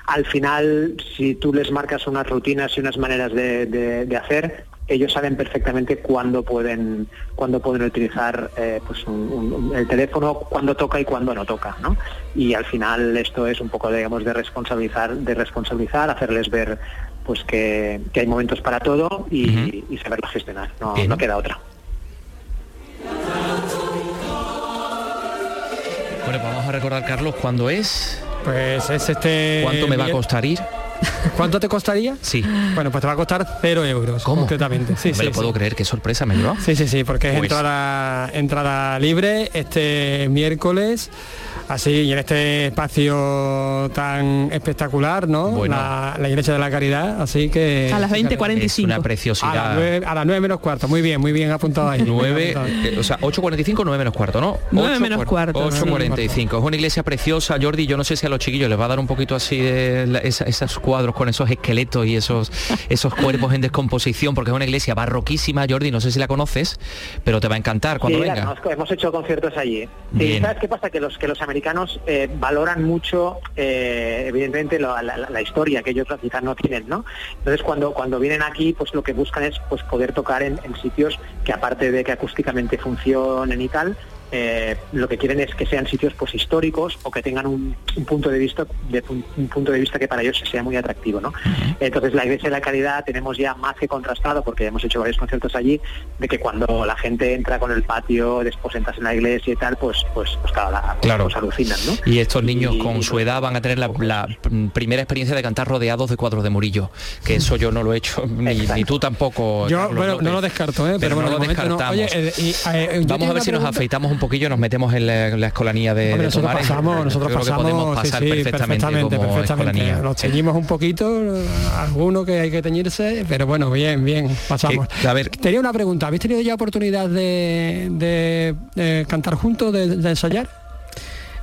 al final si tú les marcas unas rutinas y unas maneras de hacer, ellos saben perfectamente cuándo pueden cuándo pueden utilizar eh, pues un- un- un- el teléfono, cuándo toca y cuándo no toca, ¿no? Y al final esto es un poco digamos de responsabilizar, de responsabilizar, hacerles ver pues que, que hay momentos para todo y, y saberlo gestionar, no, Bien. no queda otra. Bueno, pues vamos a recordar, Carlos, cuándo es. Pues es este... ¿Cuánto me va a costar ir? ¿Cuánto te costaría? Sí. Bueno, pues te va a costar cero euros, ¿Cómo? concretamente. Sí, no me sí, lo puedo sí. creer, qué sorpresa me lleva. Sí, sí, sí, porque es Pues- entrada, entrada libre este miércoles, así, y en este espacio tan espectacular, ¿no? Bueno. La, la Iglesia de la Caridad, así que... A las 20:45. Es una A preciosidad. las, nueve, a las nueve menos cuarto, muy bien, muy bien apuntado ahí. 9, Muy bien apuntado. o sea, 8.45, 9 menos cuarto, ¿no? Nueve 8 menos cuar- cuarto, 8.45. Es una iglesia preciosa, Jordi. Yo no sé si a los chiquillos les va a dar un poquito así de la- esa- esos cuadros con esos esqueletos y esos, *laughs* esos cuerpos en descomposición, porque es una iglesia barroquísima, Jordi. No sé si la conoces, pero te va a encantar cuando Sí, venga. la hemos hecho conciertos allí. Sí. ¿Sabes qué pasa? Que los que los americanos eh, valoran mucho, eh, evidentemente, la, la- la historia que ellos quizás no tienen, ¿no? Entonces, cuando cuando vienen aquí, pues lo que buscan es pues poder tocar en, en sitios que aparte de que acústicamente funcionen y tal, eh, lo que quieren es que sean sitios pues históricos o que tengan un, un punto de vista de pun- un punto de vista que para ellos sea muy atractivo ¿no? entonces la iglesia de la caridad tenemos ya más que contrastado porque hemos hecho varios conciertos allí de que cuando la gente entra con el patio después entras en la iglesia y tal pues pues, pues claro, la, pues, Claro. pues alucinan ¿no? Y estos niños Y- con su edad van a tener la, la, primera experiencia de cantar rodeados de cuadros de Murillo, que eso yo no lo he hecho, ni, ni tú tampoco. Yo, bueno, no lo descarto, ¿eh? Pero, bueno, no lo no. descartamos. Oye, eh, eh, yo Vamos a ver si nos afeitamos un poquillo, nos metemos en la, en la escolanía de, Hombre, de nosotros Tomares. pasamos, nosotros creo pasamos, que podemos pasar sí, perfectamente, perfectamente, como perfectamente. escolanía. Nos teñimos un poquito, eh, alguno que hay que teñirse, pero bueno, bien, bien, pasamos. Que- a ver, Tenía una pregunta, ¿habéis tenido ya oportunidad de, de, eh, cantar juntos, de ensayar?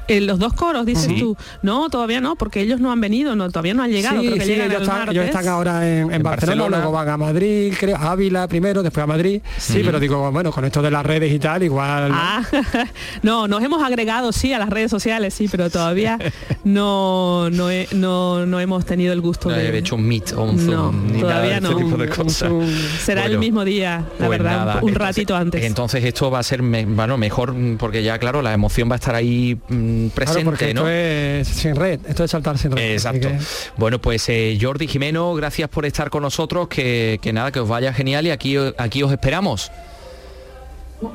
En los dos coros, dices Sí. tú. No, todavía no, porque ellos no han venido, no, todavía no han llegado. sí, creo que sí, llegan ellos, el están, martes. ellos están ahora en, en En Barcelona, Barcelona. luego van a Madrid, creo, a Ávila primero, después a Madrid. Sí, pero digo, bueno, con esto de las redes y tal, igual... Ah, *laughs* no, nos hemos agregado sí a las redes sociales, sí, pero todavía *laughs* no, no, he- no, no hemos tenido el gusto no de... he hecho un meet o un No, zoom, ni nada todavía de no. tipo de Un- cosas. un- Será el mismo día, la pues verdad, nada, un entonces- ratito antes. Entonces esto va a ser me- bueno, mejor mm, porque ya claro, la emoción va a estar ahí Claro, presente, porque ¿no? esto es sin red, esto es saltar sin red. Exacto. que- Bueno, pues eh, Jordi Jimeno, gracias por estar con nosotros, que, que nada, que os vaya genial y aquí, aquí os esperamos.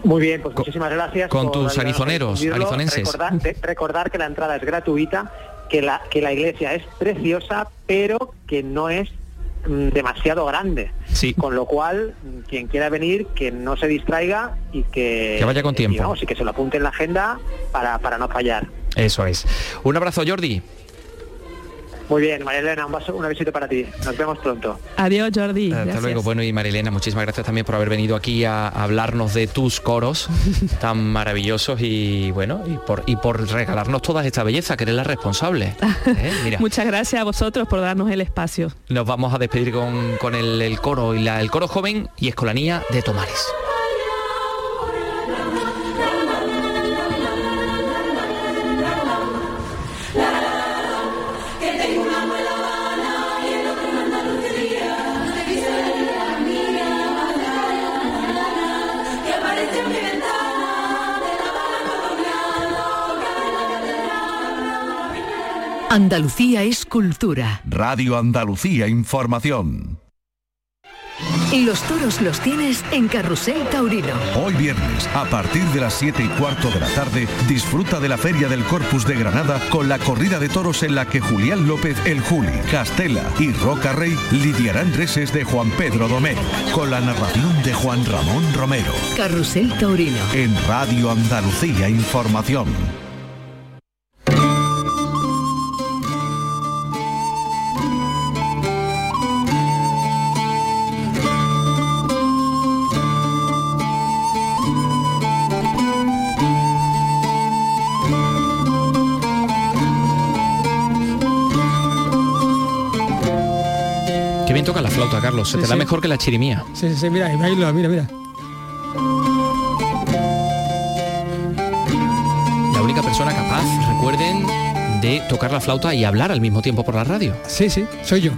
Muy bien, pues muchísimas gracias. con tus arizoneros, arizonenses. Recordar, recordar que la entrada es gratuita, que la, que la iglesia es preciosa, pero que no es demasiado grande. Sí. Con lo cual, mm, quien quiera venir, que no se distraiga y que, Que vaya con tiempo. y, vamos, y que se lo apunte en la agenda para, para no fallar. Eso es. Un abrazo, Jordi. Muy bien, María Elena, un, vaso, un besito para ti. Nos vemos pronto. Adiós, Jordi. Hasta gracias. luego. Bueno, y Marilena, muchísimas gracias también por haber venido aquí a, a hablarnos de tus coros *laughs* tan maravillosos y bueno, y por, y por regalarnos toda esta belleza, que eres la responsable. ¿eh? *laughs* Mira, Muchas gracias a vosotros por darnos el espacio. nos vamos a despedir con, con el, el coro y la, el coro joven y escolanía de Tomares. Andalucía es cultura. Radio Andalucía Información. Los toros los tienes en Carrusel Taurino. Hoy viernes, a partir de las 7 y cuarto de la tarde, disfruta de la Feria del Corpus de Granada con la corrida de toros en la que Julián López, el Juli, Castela y Roca Rey lidiarán reses de Juan Pedro Domero, con la narración de Juan Ramón Romero. Carrusel Taurino. En Radio Andalucía Información. Bien toca la flauta, Carlos. Se Sí, te da sí. mejor que la chirimía. Sí, sí, sí, mira, y bailo, mira, mira. La única persona capaz, recuerden, de tocar la flauta y hablar al mismo tiempo por la radio. Sí, sí, soy yo.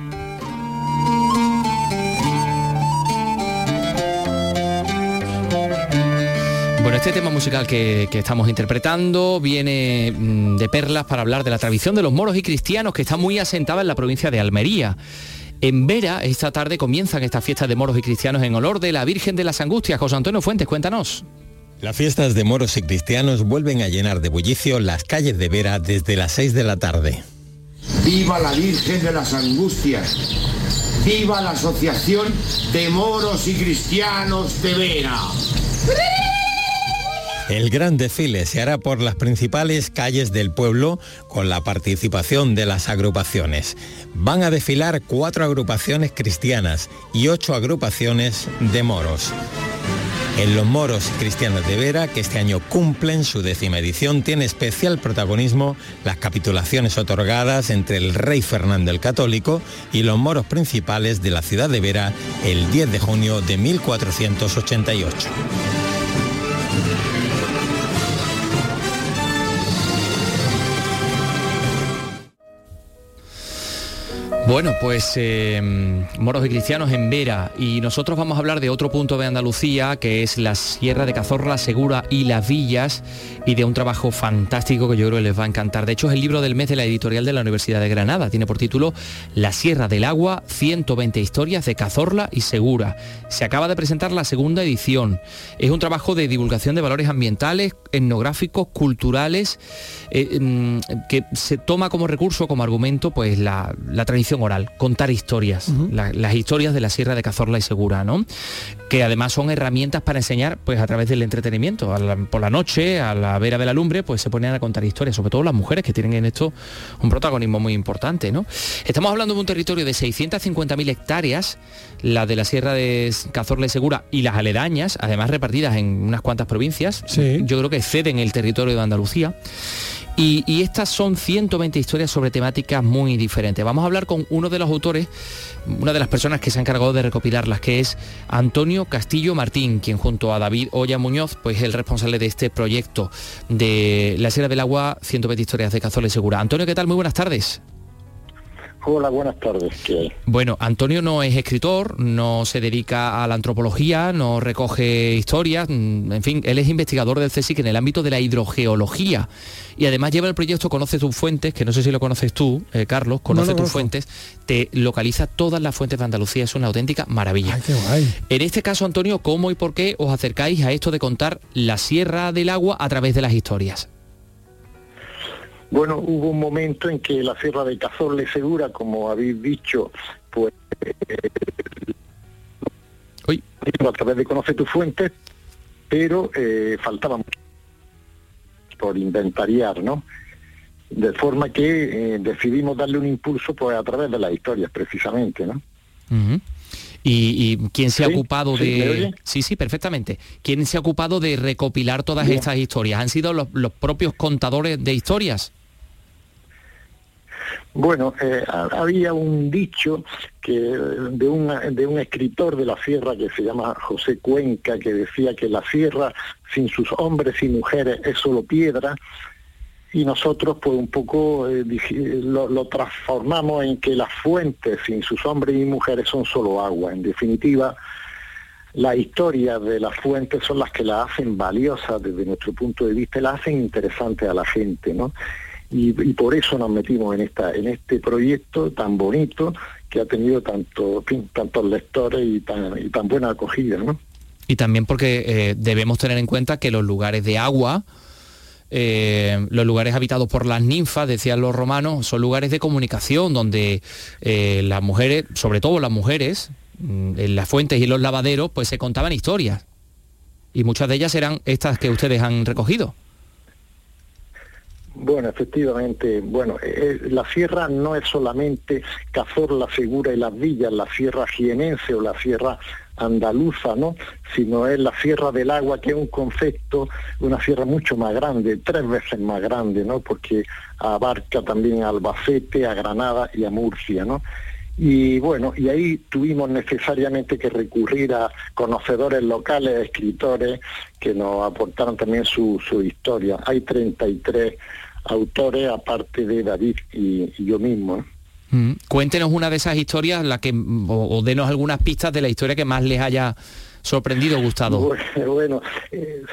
Bueno, este tema musical que, que estamos interpretando viene mm, de perlas para hablar de la tradición de los moros y cristianos que está muy asentada en la provincia de Almería. En Vera, esta tarde comienzan estas fiestas de moros y cristianos en honor de la Virgen de las Angustias. José Antonio Fuentes, cuéntanos. Las fiestas de moros y cristianos vuelven a llenar de bullicio las calles de Vera desde las 6 de la tarde. ¡Viva la Virgen de las Angustias! ¡Viva la Asociación de Moros y Cristianos de Vera! El gran desfile se hará por las principales calles del pueblo con la participación de las agrupaciones. Van a desfilar cuatro agrupaciones cristianas y ocho agrupaciones de moros. En los moros cristianos de Vera, que este año cumplen su décima edición, tiene especial protagonismo las capitulaciones otorgadas entre el rey Fernando el Católico y los moros principales de la ciudad de Vera el 10 de junio de 1488. Bueno, pues eh, moros y cristianos en Vera y nosotros vamos a hablar de otro punto de Andalucía que es la Sierra de Cazorla, Segura y Las Villas y de un trabajo fantástico que yo creo que les va a encantar. De hecho es el libro del mes de la editorial de la Universidad de Granada. Tiene por título La Sierra del Agua, 120 historias de Cazorla y Segura. Se acaba de presentar la segunda edición. Es un trabajo de divulgación de valores ambientales, etnográficos, culturales, eh, mm, que se toma como recurso, como argumento, pues la tradición oral, contar historias, la- las historias de la Sierra de Cazorla y Segura, ¿no? Que además son herramientas para enseñar, pues a través del entretenimiento. La- por la noche, a la vera de la lumbre, pues se ponen a contar historias, sobre todo las mujeres que tienen en esto un protagonismo muy importante, ¿no? Estamos hablando de un territorio de 650.000 hectáreas, la de la Sierra de Cazorla y Segura y las aledañas, además repartidas en unas cuantas provincias. Yo creo que exceden el territorio de Andalucía. Y, estas son 120 historias sobre temáticas muy diferentes. Vamos a hablar con uno de los autores, una de las personas que se ha encargado de recopilarlas, que es Antonio Castillo Martín, quien junto a David Olla Muñoz, pues es el responsable de este proyecto de La Sierra del Agua, 120 historias de Cazorla y Segura. Antonio, ¿qué tal? Muy buenas tardes. Hola, buenas tardes. ¿Qué hay? Bueno, Antonio no es escritor, no se dedica a la antropología, no recoge historias, mm, en fin, él es investigador del CSIC en el ámbito de la hidrogeología y además lleva el proyecto Conoce tus fuentes, que no sé si lo conoces tú, eh, Carlos, Conoce tus fuentes, te localiza todas las fuentes de Andalucía, es una auténtica maravilla. En este caso, Antonio, ¿cómo y por qué os acercáis a esto de contar la Sierra del Agua a través de las historias? Bueno, hubo un momento en que la Sierra de Cazorla y Segura, como habéis dicho, pues a través de Conoce tus fuentes, pero eh, faltaba mucho por inventariar, ¿no? De forma que eh, decidimos darle un impulso pues a través de las historias, precisamente, ¿no? ¿Y, y quién se ha ocupado sí, ¿me de...? Sí, sí, perfectamente. ¿Quién se ha ocupado de recopilar todas Bien. estas historias? ¿Han sido los, los propios contadores de historias? Bueno, eh, ha- había un dicho que de un, de un escritor de la sierra que se llama José Cuenca, que decía que la sierra sin sus hombres y mujeres es solo piedra, y nosotros pues un poco eh, lo, lo transformamos en que las fuentes sin sus hombres y mujeres son solo agua. En definitiva, las historias de las fuentes son las que las hacen valiosas desde nuestro punto de vista las hacen interesantes a la gente, ¿no? Y, por eso nos metimos en esta en este proyecto tan bonito que ha tenido tanto tantos lectores y tan, buena acogida ¿no? y también porque eh, debemos tener en cuenta que los lugares de agua eh, los lugares habitados por las ninfas, decían los romanos, son lugares de comunicación donde eh, las mujeres, sobre todo las mujeres, mm, en las fuentes y los lavaderos, pues se contaban historias. Y muchas de ellas eran estas que ustedes han recogido. Bueno, efectivamente, bueno, la sierra no es solamente Cazorla, Segura y las villas, la sierra jienense o la sierra andaluza, ¿no? sino es la Sierra del Agua, que es un concepto, una sierra mucho más grande, tres veces más grande, ¿no? porque abarca también a Albacete, a Granada y a Murcia. ¿no? Y bueno, y ahí tuvimos necesariamente que recurrir a conocedores locales, escritores, que nos aportaron también su, su historia. Hay 33 autores, aparte de David y, yo mismo. Mm. Cuéntenos una de esas historias, la que, o, denos algunas pistas de la historia que más les haya sorprendido o gustado. Bueno, *laughs* eh,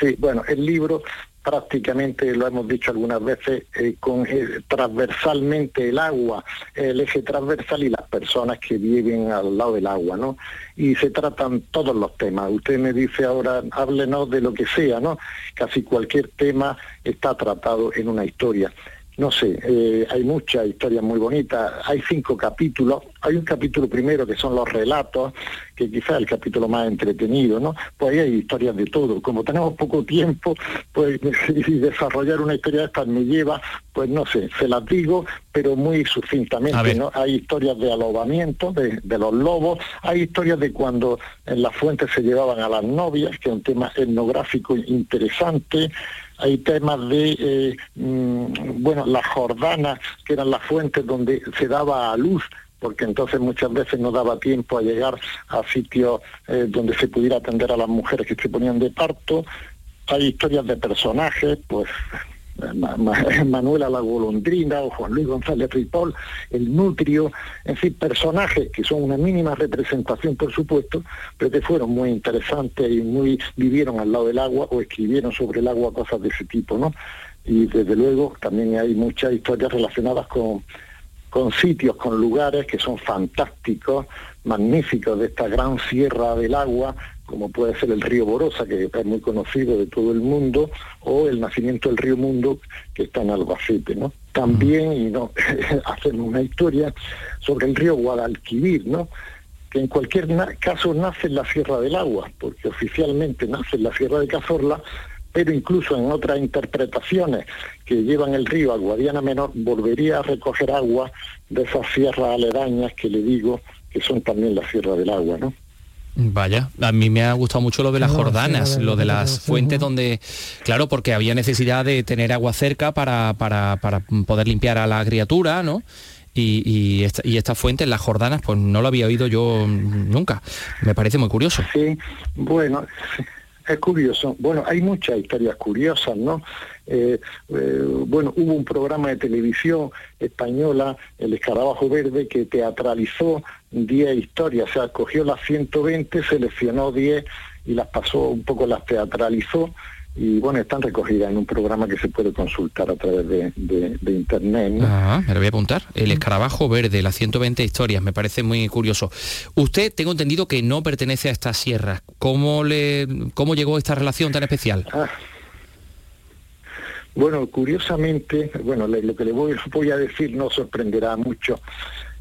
sí, bueno, el libro prácticamente lo hemos dicho algunas veces, eh, con eh, transversalmente el agua, el eje transversal y las personas que viven al lado del agua, ¿no? Y se tratan todos los temas. Usted me dice ahora, háblenos de lo que sea, ¿no? Casi cualquier tema está tratado en una historia no sé, eh, hay muchas historias muy bonitas, hay cinco capítulos, hay un capítulo primero que son los relatos, que quizás es el capítulo más entretenido, ¿no? Pues ahí hay historias de todo, como tenemos poco tiempo, pues *laughs* y desarrollar una historia de estas me lleva, pues no sé, se las digo, pero muy sucintamente, ¿no? Hay historias de alobamiento, de, de los lobos, hay historias de cuando en las fuentes se llevaban a las novias, que es un tema etnográfico interesante, hay temas de, eh, mm, bueno, las jordanas, que eran las fuentes donde se daba a luz porque entonces muchas veces no daba tiempo a llegar a sitios eh, donde se pudiera atender a las mujeres que se ponían de parto. Hay historias de personajes, pues *laughs* Manuela la Golondrina o Juan Luis González Ripoll, el Nutrio, en fin, personajes que son una mínima representación, por supuesto, pero que fueron muy interesantes y muy vivieron al lado del agua o escribieron sobre el agua cosas de ese tipo, ¿no? Y desde luego también hay muchas historias relacionadas con, con sitios, con lugares que son fantásticos, magníficos de esta gran sierra del agua, como puede ser el río Borosa, que es muy conocido de todo el mundo, o el nacimiento del río Mundo, que está en Albacete, ¿no? También, y no, *laughs* hacen una historia sobre el río Guadalquivir, ¿no? que en cualquier caso nace en la Sierra del Agua, porque oficialmente nace en la Sierra de Cazorla, pero incluso en otras interpretaciones que llevan el río a Guadiana Menor, volvería a recoger agua de esas sierras aledañas que le digo que son también la Sierra del Agua, ¿no? Vaya, a mí me ha gustado mucho lo de las jordanas, lo de las fuentes donde, claro, porque había necesidad de tener agua cerca para, para, poder limpiar a la criatura, ¿no? Y, y, esta, y estas fuentes, las jordanas, pues no lo había oído yo nunca. Me parece muy curioso. Sí, bueno, es curioso. Bueno, hay muchas historias curiosas, ¿no? Eh, eh, bueno, hubo un programa de televisión española, El Escarabajo Verde, que teatralizó 10 historias, o sea, cogió las 120, seleccionó 10 y las pasó un poco, las teatralizó y bueno, están recogidas en un programa que se puede consultar a través de, internet. Ah, me lo voy a apuntar. El escarabajo verde, las 120 historias, me parece muy curioso. Usted, tengo entendido que no pertenece a estas sierras. ¿Cómo, le, cómo llegó esta relación tan especial? Ah. Bueno, curiosamente, bueno, lo que le *laughs* voy, a decir no sorprenderá mucho.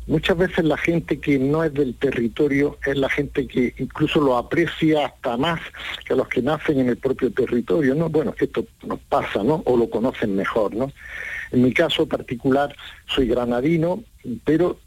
Muchas veces la gente que no es del territorio es la gente que incluso lo aprecia hasta más que los que nacen en el propio territorio, ¿no? Bueno, esto nos pasa, ¿no? O lo conocen mejor, ¿no? En mi caso particular, soy granadino, pero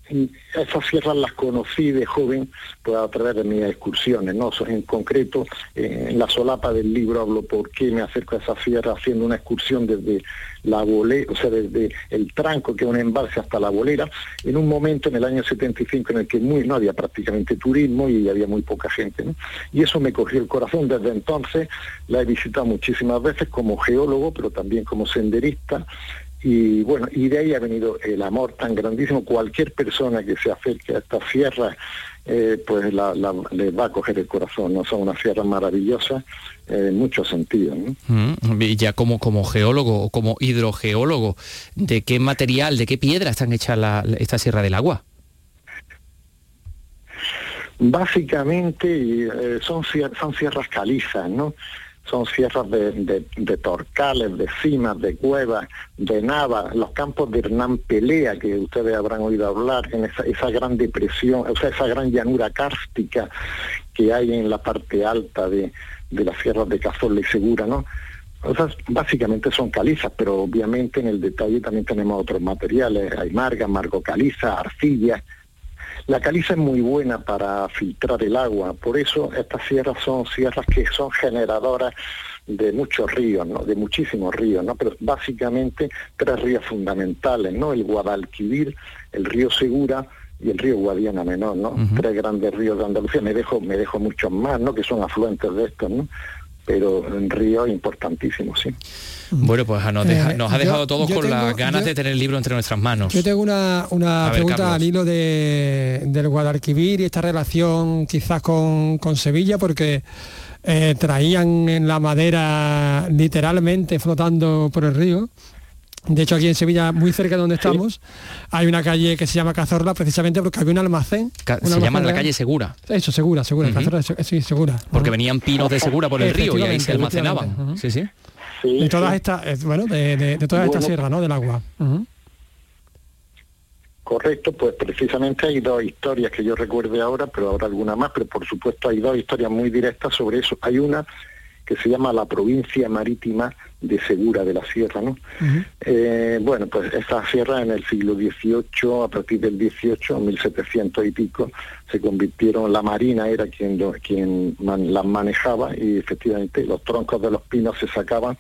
esas sierras las conocí de joven pues, a través de mis excursiones, ¿no? En concreto, en la solapa del libro hablo por qué me acerco a esa sierra haciendo una excursión desde la bolera, o sea, desde el tranco, que es un embalse, hasta la bolera, en un momento en el año 75 en el que muy, no había prácticamente turismo y había muy poca gente. Y eso me cogió el corazón. Desde entonces la he visitado muchísimas veces como geólogo, pero también como senderista, Y bueno, y de ahí ha venido el amor tan grandísimo. Cualquier persona que se acerque a esta sierra, eh, pues la, le va a coger el corazón. ¿no? Son una sierra maravillosa en muchos sentidos. Mm, y ya como, como geólogo o como hidrogeólogo, ¿de qué material, de qué piedra están hechas la, esta Sierra del Agua? Básicamente eh, son, son sierras calizas, ¿no? Son sierras de, torcales, de cimas, de cuevas, de nava, los campos de Hernán Pelea, que ustedes habrán oído hablar, en esa, gran depresión, o sea, esa gran llanura cárstica que hay en la parte alta de, las sierras de Cazorla y Segura, ¿no? O básicamente son calizas, pero obviamente en el detalle también tenemos otros materiales, hay marga, margo caliza, arcilla, la caliza es muy buena para filtrar el agua, por eso estas sierras son sierras que son generadoras de muchos ríos, ¿no? de muchísimos ríos, ¿no? pero básicamente tres ríos fundamentales, ¿no? el Guadalquivir, el río Segura y el río Guadiana Menor, ¿no? Tres grandes ríos de Andalucía, me dejo, me dejo muchos más, ¿no? Que son afluentes de estos, ¿no? Pero en río importantísimo, sí. Bueno, pues nos, eh, nos ha dejado todos con las ganas de tener el libro entre nuestras manos. Yo tengo una, pregunta al hilo de, del Guadalquivir y esta relación quizás con, Sevilla, porque eh, traían en la madera literalmente flotando por el río. De hecho, aquí en Sevilla, muy cerca de donde estamos, hay una calle que se llama Cazorla, precisamente porque había un almacén. se llama la calle Segura. Eso, Segura, Segura. sí, Segura. Porque venían pinos de Segura por el río y ahí se almacenaban. Sí, sí de todas estas, bueno, de, todas estas sierras, ¿no? Del agua. Correcto, pues precisamente hay dos historias que yo recuerde ahora, pero habrá alguna más, pero por supuesto hay dos historias muy directas sobre eso. Hay una que se llama la provincia marítima de Segura de la Sierra, ¿no? Eh, bueno, pues esta sierra en el siglo XVIII, a partir del XVIII, 1700 y pico, se convirtieron, la marina era quien, quien las manejaba y efectivamente los troncos de los pinos se sacaban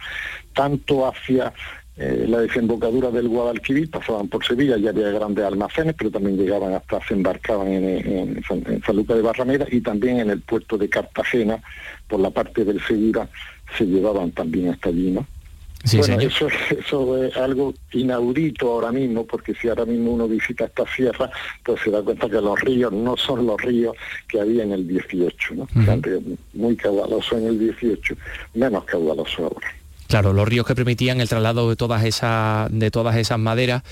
tanto hacia eh, la desembocadura del Guadalquivir, pasaban por Sevilla, ya había grandes almacenes, pero también llegaban hasta, se embarcaban en, en, San, Lucas de Barrameda y también en el puerto de Cartagena, por la parte del Segura, se llevaban también hasta allí, ¿no? bueno, eso, eso es algo inaudito ahora mismo, porque si ahora mismo uno visita esta sierra, pues se da cuenta que los ríos no son los ríos que había en el 18, ¿no? muy caudaloso en el 18, menos caudaloso ahora. Claro, los ríos que permitían el traslado de todas esas de todas esas maderas,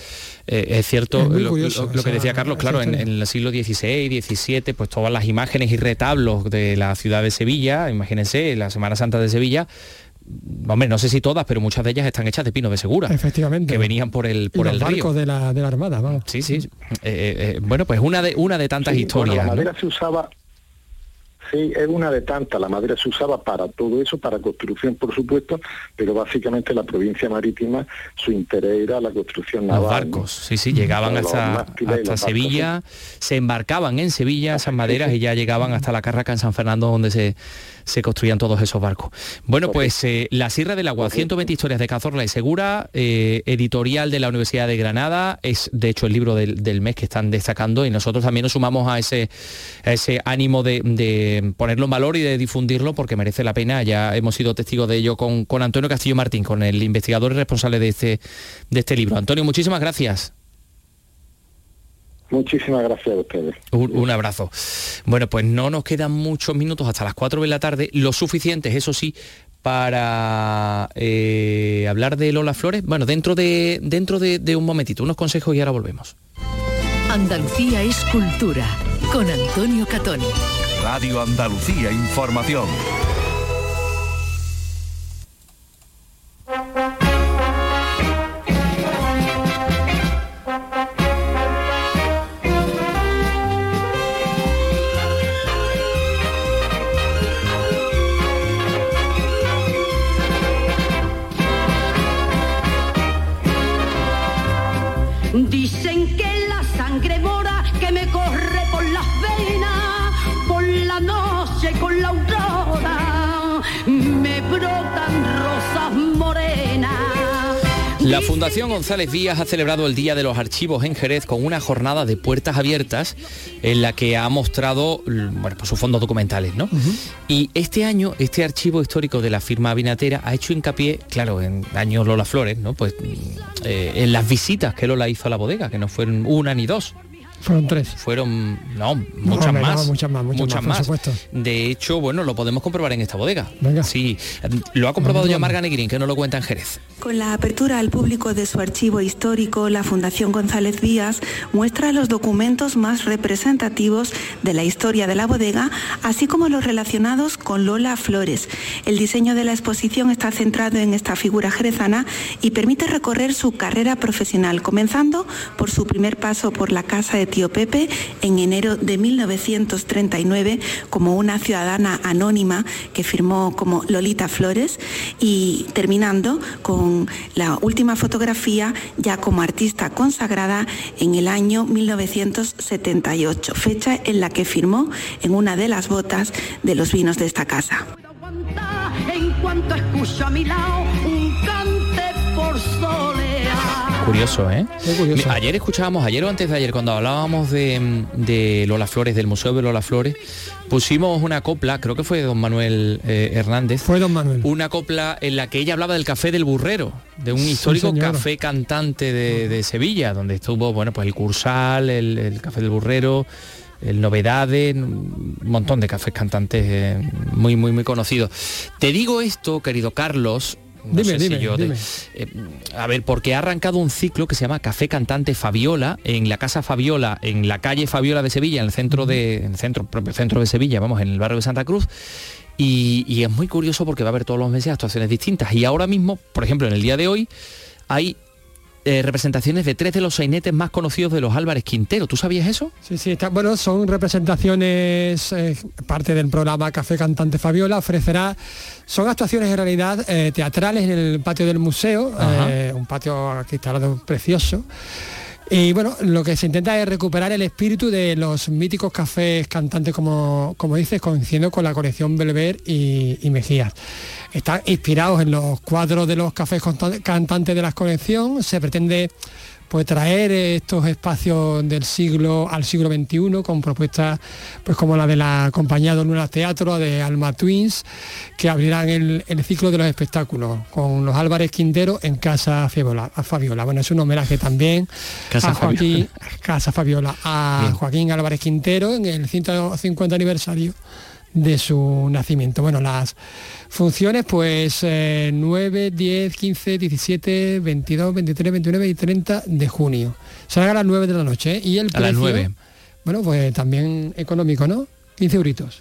eh, es cierto lo, que decía Carlos, claro, en, el siglo XVI, XVII, pues todas las imágenes y retablos de la ciudad de Sevilla, imagínense, la Semana Santa de Sevilla, hombre, no sé si todas, pero muchas de ellas están hechas de pino de segura. Efectivamente. Que venían por el por el río. De la, de la Armada, vamos. Sí, sí. Eh, eh, bueno, pues una de una de tantas historias. la madera se usaba Sí, es una de tantas. La madera se usaba para todo eso, para construcción, por supuesto, pero básicamente la provincia marítima, su interés era la construcción naval. Los barcos, sí, sí, llegaban hasta, Sevilla, se embarcaban en Sevilla esas maderas y ya llegaban hasta la Carraca en San Fernando, donde se, se construían todos esos barcos. Bueno, pues eh, La Sierra del Agua, 120 historias de Cazorla y Segura, eh, editorial de la Universidad de Granada, es de hecho el libro del, mes que están destacando y nosotros también nos sumamos a ese, ese ánimo de ponerlo en valor y de difundirlo porque merece la pena. Ya hemos sido testigos de ello con, con Antonio Castillo Martín, con el investigador y responsable de este, de este libro. Antonio, muchísimas gracias. Muchísimas gracias a ustedes. Un, abrazo. Bueno, pues no nos quedan muchos minutos hasta las 4 de la tarde, lo suficientes, eso sí, para eh, hablar de Lola Flores. Bueno, dentro de, dentro de un momentito, unos consejos y ahora volvemos. Andalucía es cultura, con Antonio Catoni. Radio Andalucía Información. La Fundación González Vías ha celebrado el Día de los Archivos en Jerez con una jornada de puertas abiertas en la que ha mostrado bueno, pues sus fondos documentales. ¿no? Y este año, este archivo histórico de la firma Vinatera ha hecho hincapié, claro, en años Lola Flores, ¿no? pues eh, en las visitas que Lola hizo a la bodega, que no fueron una ni dos, fueron tres. Fueron, no, muchas no, más. muchas más, muchas más, por supuesto. De hecho, bueno, lo podemos comprobar en esta bodega. Sí, lo ha comprobado ya Marga Negrín, que no lo cuenta en Jerez. Con la apertura al público de su archivo histórico, la Fundación González Vías muestra los documentos más representativos de la historia de la bodega, así como los relacionados con Lola Flores. El diseño de la exposición está centrado en esta figura jerezana y permite recorrer su carrera profesional, comenzando por su primer paso por la casa de Tío Pepe en enero de 1939 como una ciudadana anónima que firmó como Lolita Flores y terminando con la última fotografía ya como artista consagrada en el año 1978, fecha en la que firmó en una de las botas de los vinos de esta casa. Curioso, ¿eh? Ayer escuchábamos, ayer o antes de ayer, cuando hablábamos de, de Lola Flores, del Museo de Lola Flores, pusimos una copla, creo que fue don Manuel eh, Hernández. Fue don Manuel. Una copla en la que ella hablaba del café del burrero, de un histórico café cantante de, de Sevilla, donde estuvo, bueno, pues el Cursal, el, el café del burrero, el Novedades, un montón de cafés cantantes eh, muy, muy, muy conocidos. Te digo esto, querido Carlos, no Dime, sé si dime, te- eh, a ver, porque ha arrancado un ciclo que se llama Café Cantante Fabiola en la casa Fabiola, en la calle Fabiola de Sevilla, en el centro de, en el centro, propio centro de Sevilla, vamos, en el barrio de Santa Cruz. Y, y es muy curioso porque va a haber todos los meses actuaciones distintas. Y ahora mismo, por ejemplo, en el día de hoy, hay eh, representaciones de tres de los sainetes más conocidos de los Álvarez Quintero. ¿Tú sabías eso? Sí, sí, está, bueno, son representaciones, eh, parte del programa Café Cantante Fabiola, ofrecerá, son actuaciones en realidad eh, teatrales en el patio del museo, un patio acristalado precioso. Y bueno, lo que se intenta es recuperar el espíritu de los míticos cafés cantantes, como, como dices, coincidiendo con la colección Belver y, y Mejías. Están inspirados en los cuadros de los cafés cantantes de la colección. Se pretende pues traer estos espacios del siglo al siglo XXI con propuestas pues como la de la compañía Don Luna Teatro de Alma Twins que abrirán el, el ciclo de los espectáculos con los Álvarez Quintero en Casa Fabiola, a Fabiola. Bueno, es un homenaje también Casa a Joaquín, Fabiola. Casa Fabiola, a Bien. Joaquín Álvarez Quintero en el 150 aniversario de su nacimiento. Bueno, las funciones pues eh, 9, 10, 15, 17, 22, 23, 29 y 30 de junio. Serán a las 9 de la noche ¿eh? y el A las precio, 9. Bueno, pues también económico, ¿no? 15 euritos.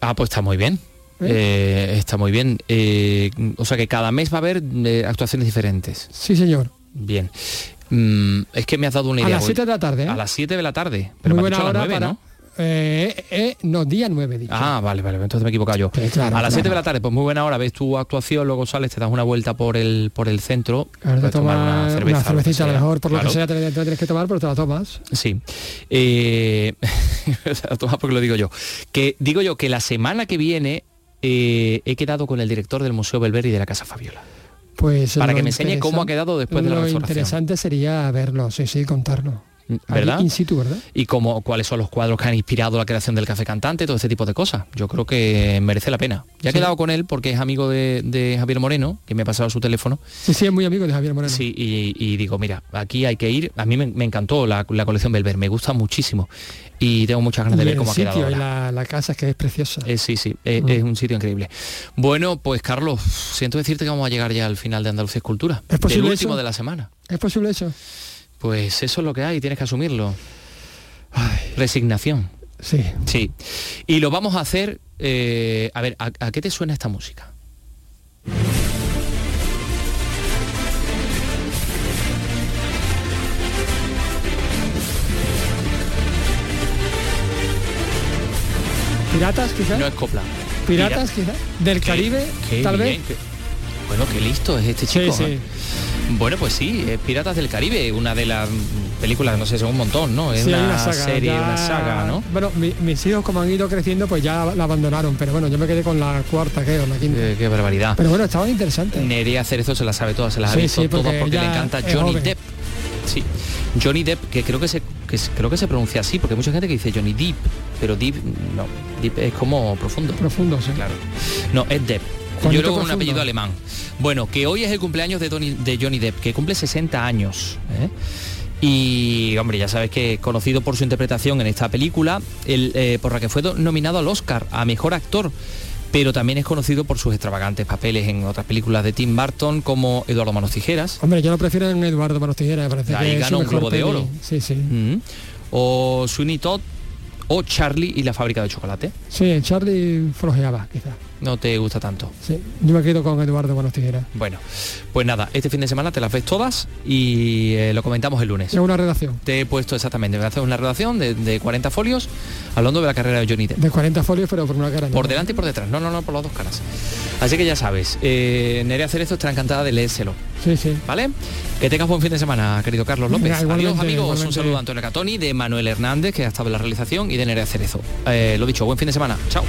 Ah, pues está muy bien. Eh, está muy bien. Eh, o sea que cada mes va a haber eh, actuaciones diferentes. Sí, señor. Bien. Mm, es que me has dado una A idea. las 7 de la tarde. ¿eh? A las 7 de la tarde. Pero Muy me has buena dicho a las hora 9, para... ¿no? Eh, eh, no, día 9, he dicho. Ah, vale, vale, entonces me he equivocado yo. claro, a las 7 claro. de la tarde, pues muy buena hora, ves tu actuación, luego sales, te das una vuelta por el por el centro, Claro, te tomar una una, cerveza. lo que cervecita a lo mejor, por lo que sea, te, te tienes que tomar, pero te la tomas. Sí. Eh, *laughs* a tomar porque lo digo yo. Que digo yo que la semana que viene eh, he quedado con el director del Museo Belver y de la Casa Fabiola. Pues Para lo que me enseñe cómo ha quedado después de la Lo restauración. interesante sería verlo, sí, sí, contarlo. Allí ¿Verdad? in situ, ¿verdad? Y cómo, cuáles son los cuadros que han inspirado la creación del café cantante, todo este tipo de cosas. Yo creo que merece la pena. Ya he Sí. quedado con él porque es amigo de, de Javier Moreno, que me ha pasado su teléfono. Sí, sí, es muy amigo de Javier Moreno. Sí, y, y digo, mira, aquí hay que ir. A mí me, me encantó la, la colección Belver, me gusta muchísimo. Y tengo muchas ganas de ver el cómo ha quedado. y la, la casa es que es preciosa. Eh, sí, sí, eh, es un sitio increíble. Bueno, pues Carlos, siento decirte que vamos a llegar ya al final de Andalucía Escultura. ¿Es posible del último eso? de la semana. ¿Es posible eso? Pues eso es lo que hay, tienes que asumirlo. Resignación. Sí. Sí. Y lo vamos a hacer. eh, a ver, ¿a, a qué te suena esta música? ¿Piratas, quizás? No es copla. ¿Piratas, Pira- quizás? ¿Del Qué- Caribe, qué tal bien, vez? qué- Bueno, qué listo es este Sí, chico. sí. ¿eh? Bueno, pues sí, es Piratas del Caribe, una de las películas, no sé, son un montón, ¿no? Es Sí, una, una saga, serie, ya- una saga, ¿no? Bueno, mi- mis hijos como han ido creciendo, pues ya la abandonaron, pero bueno, yo me quedé con la cuarta, creo, la quinta. Qué, qué barbaridad. Pero bueno, estaban interesantes. Nerea Cerezo se las sabe todas, se las Sí, ha visto sí, todas porque porque le encanta Johnny joven. Depp. Sí, Johnny Depp, que creo que se que creo que se pronuncia así, porque hay mucha gente que dice Johnny Depp, pero Depp no, Depp es como profundo. Profundo, sí. Claro. No, es Depp. Yo es un apellido alemán. Bueno, que hoy es el cumpleaños de, Tony- de Johnny Depp, que cumple 60 años. ¿eh? Y, hombre, ya sabes que es conocido por su interpretación en esta película, el, eh, por la que fue do- nominado al Oscar a Mejor Actor, pero también es conocido por sus extravagantes papeles en otras películas de Tim Burton, como Eduardo Manos Tijeras, Hombre, yo lo prefiero en Eduardo Manos Tijeras, parece Ahí que ganó un Globo de. Oro. Sí, sí. Mm. o Sweeney Todd, o Charlie y la fábrica de chocolate. Sí, Charlie flojeaba, quizás. No te gusta tanto. Sí, yo me quedo con Eduardo Manos Tijeras. Bueno, pues nada, este fin de semana te las ves todas y eh, lo comentamos el lunes. Es una redacción Te he puesto exactamente, a hacer una redacción de, de 40 folios hablando de la carrera de Johnny Depp. de 40 folios, pero por una cara. no. Por delante y por detrás, no, no, no, por las dos caras. Así que ya sabes, eh, Nerea Cerezo estará encantada de leérselo, Sí, sí. ¿vale? Que tengas buen fin de semana, querido Carlos López. Venga, Adiós amigos, un saludo a Antonio Catoni, de Manuel Hernández, que ha estado en la realización, y de Nerea Cerezo. Eh, lo dicho, buen fin de semana, chao.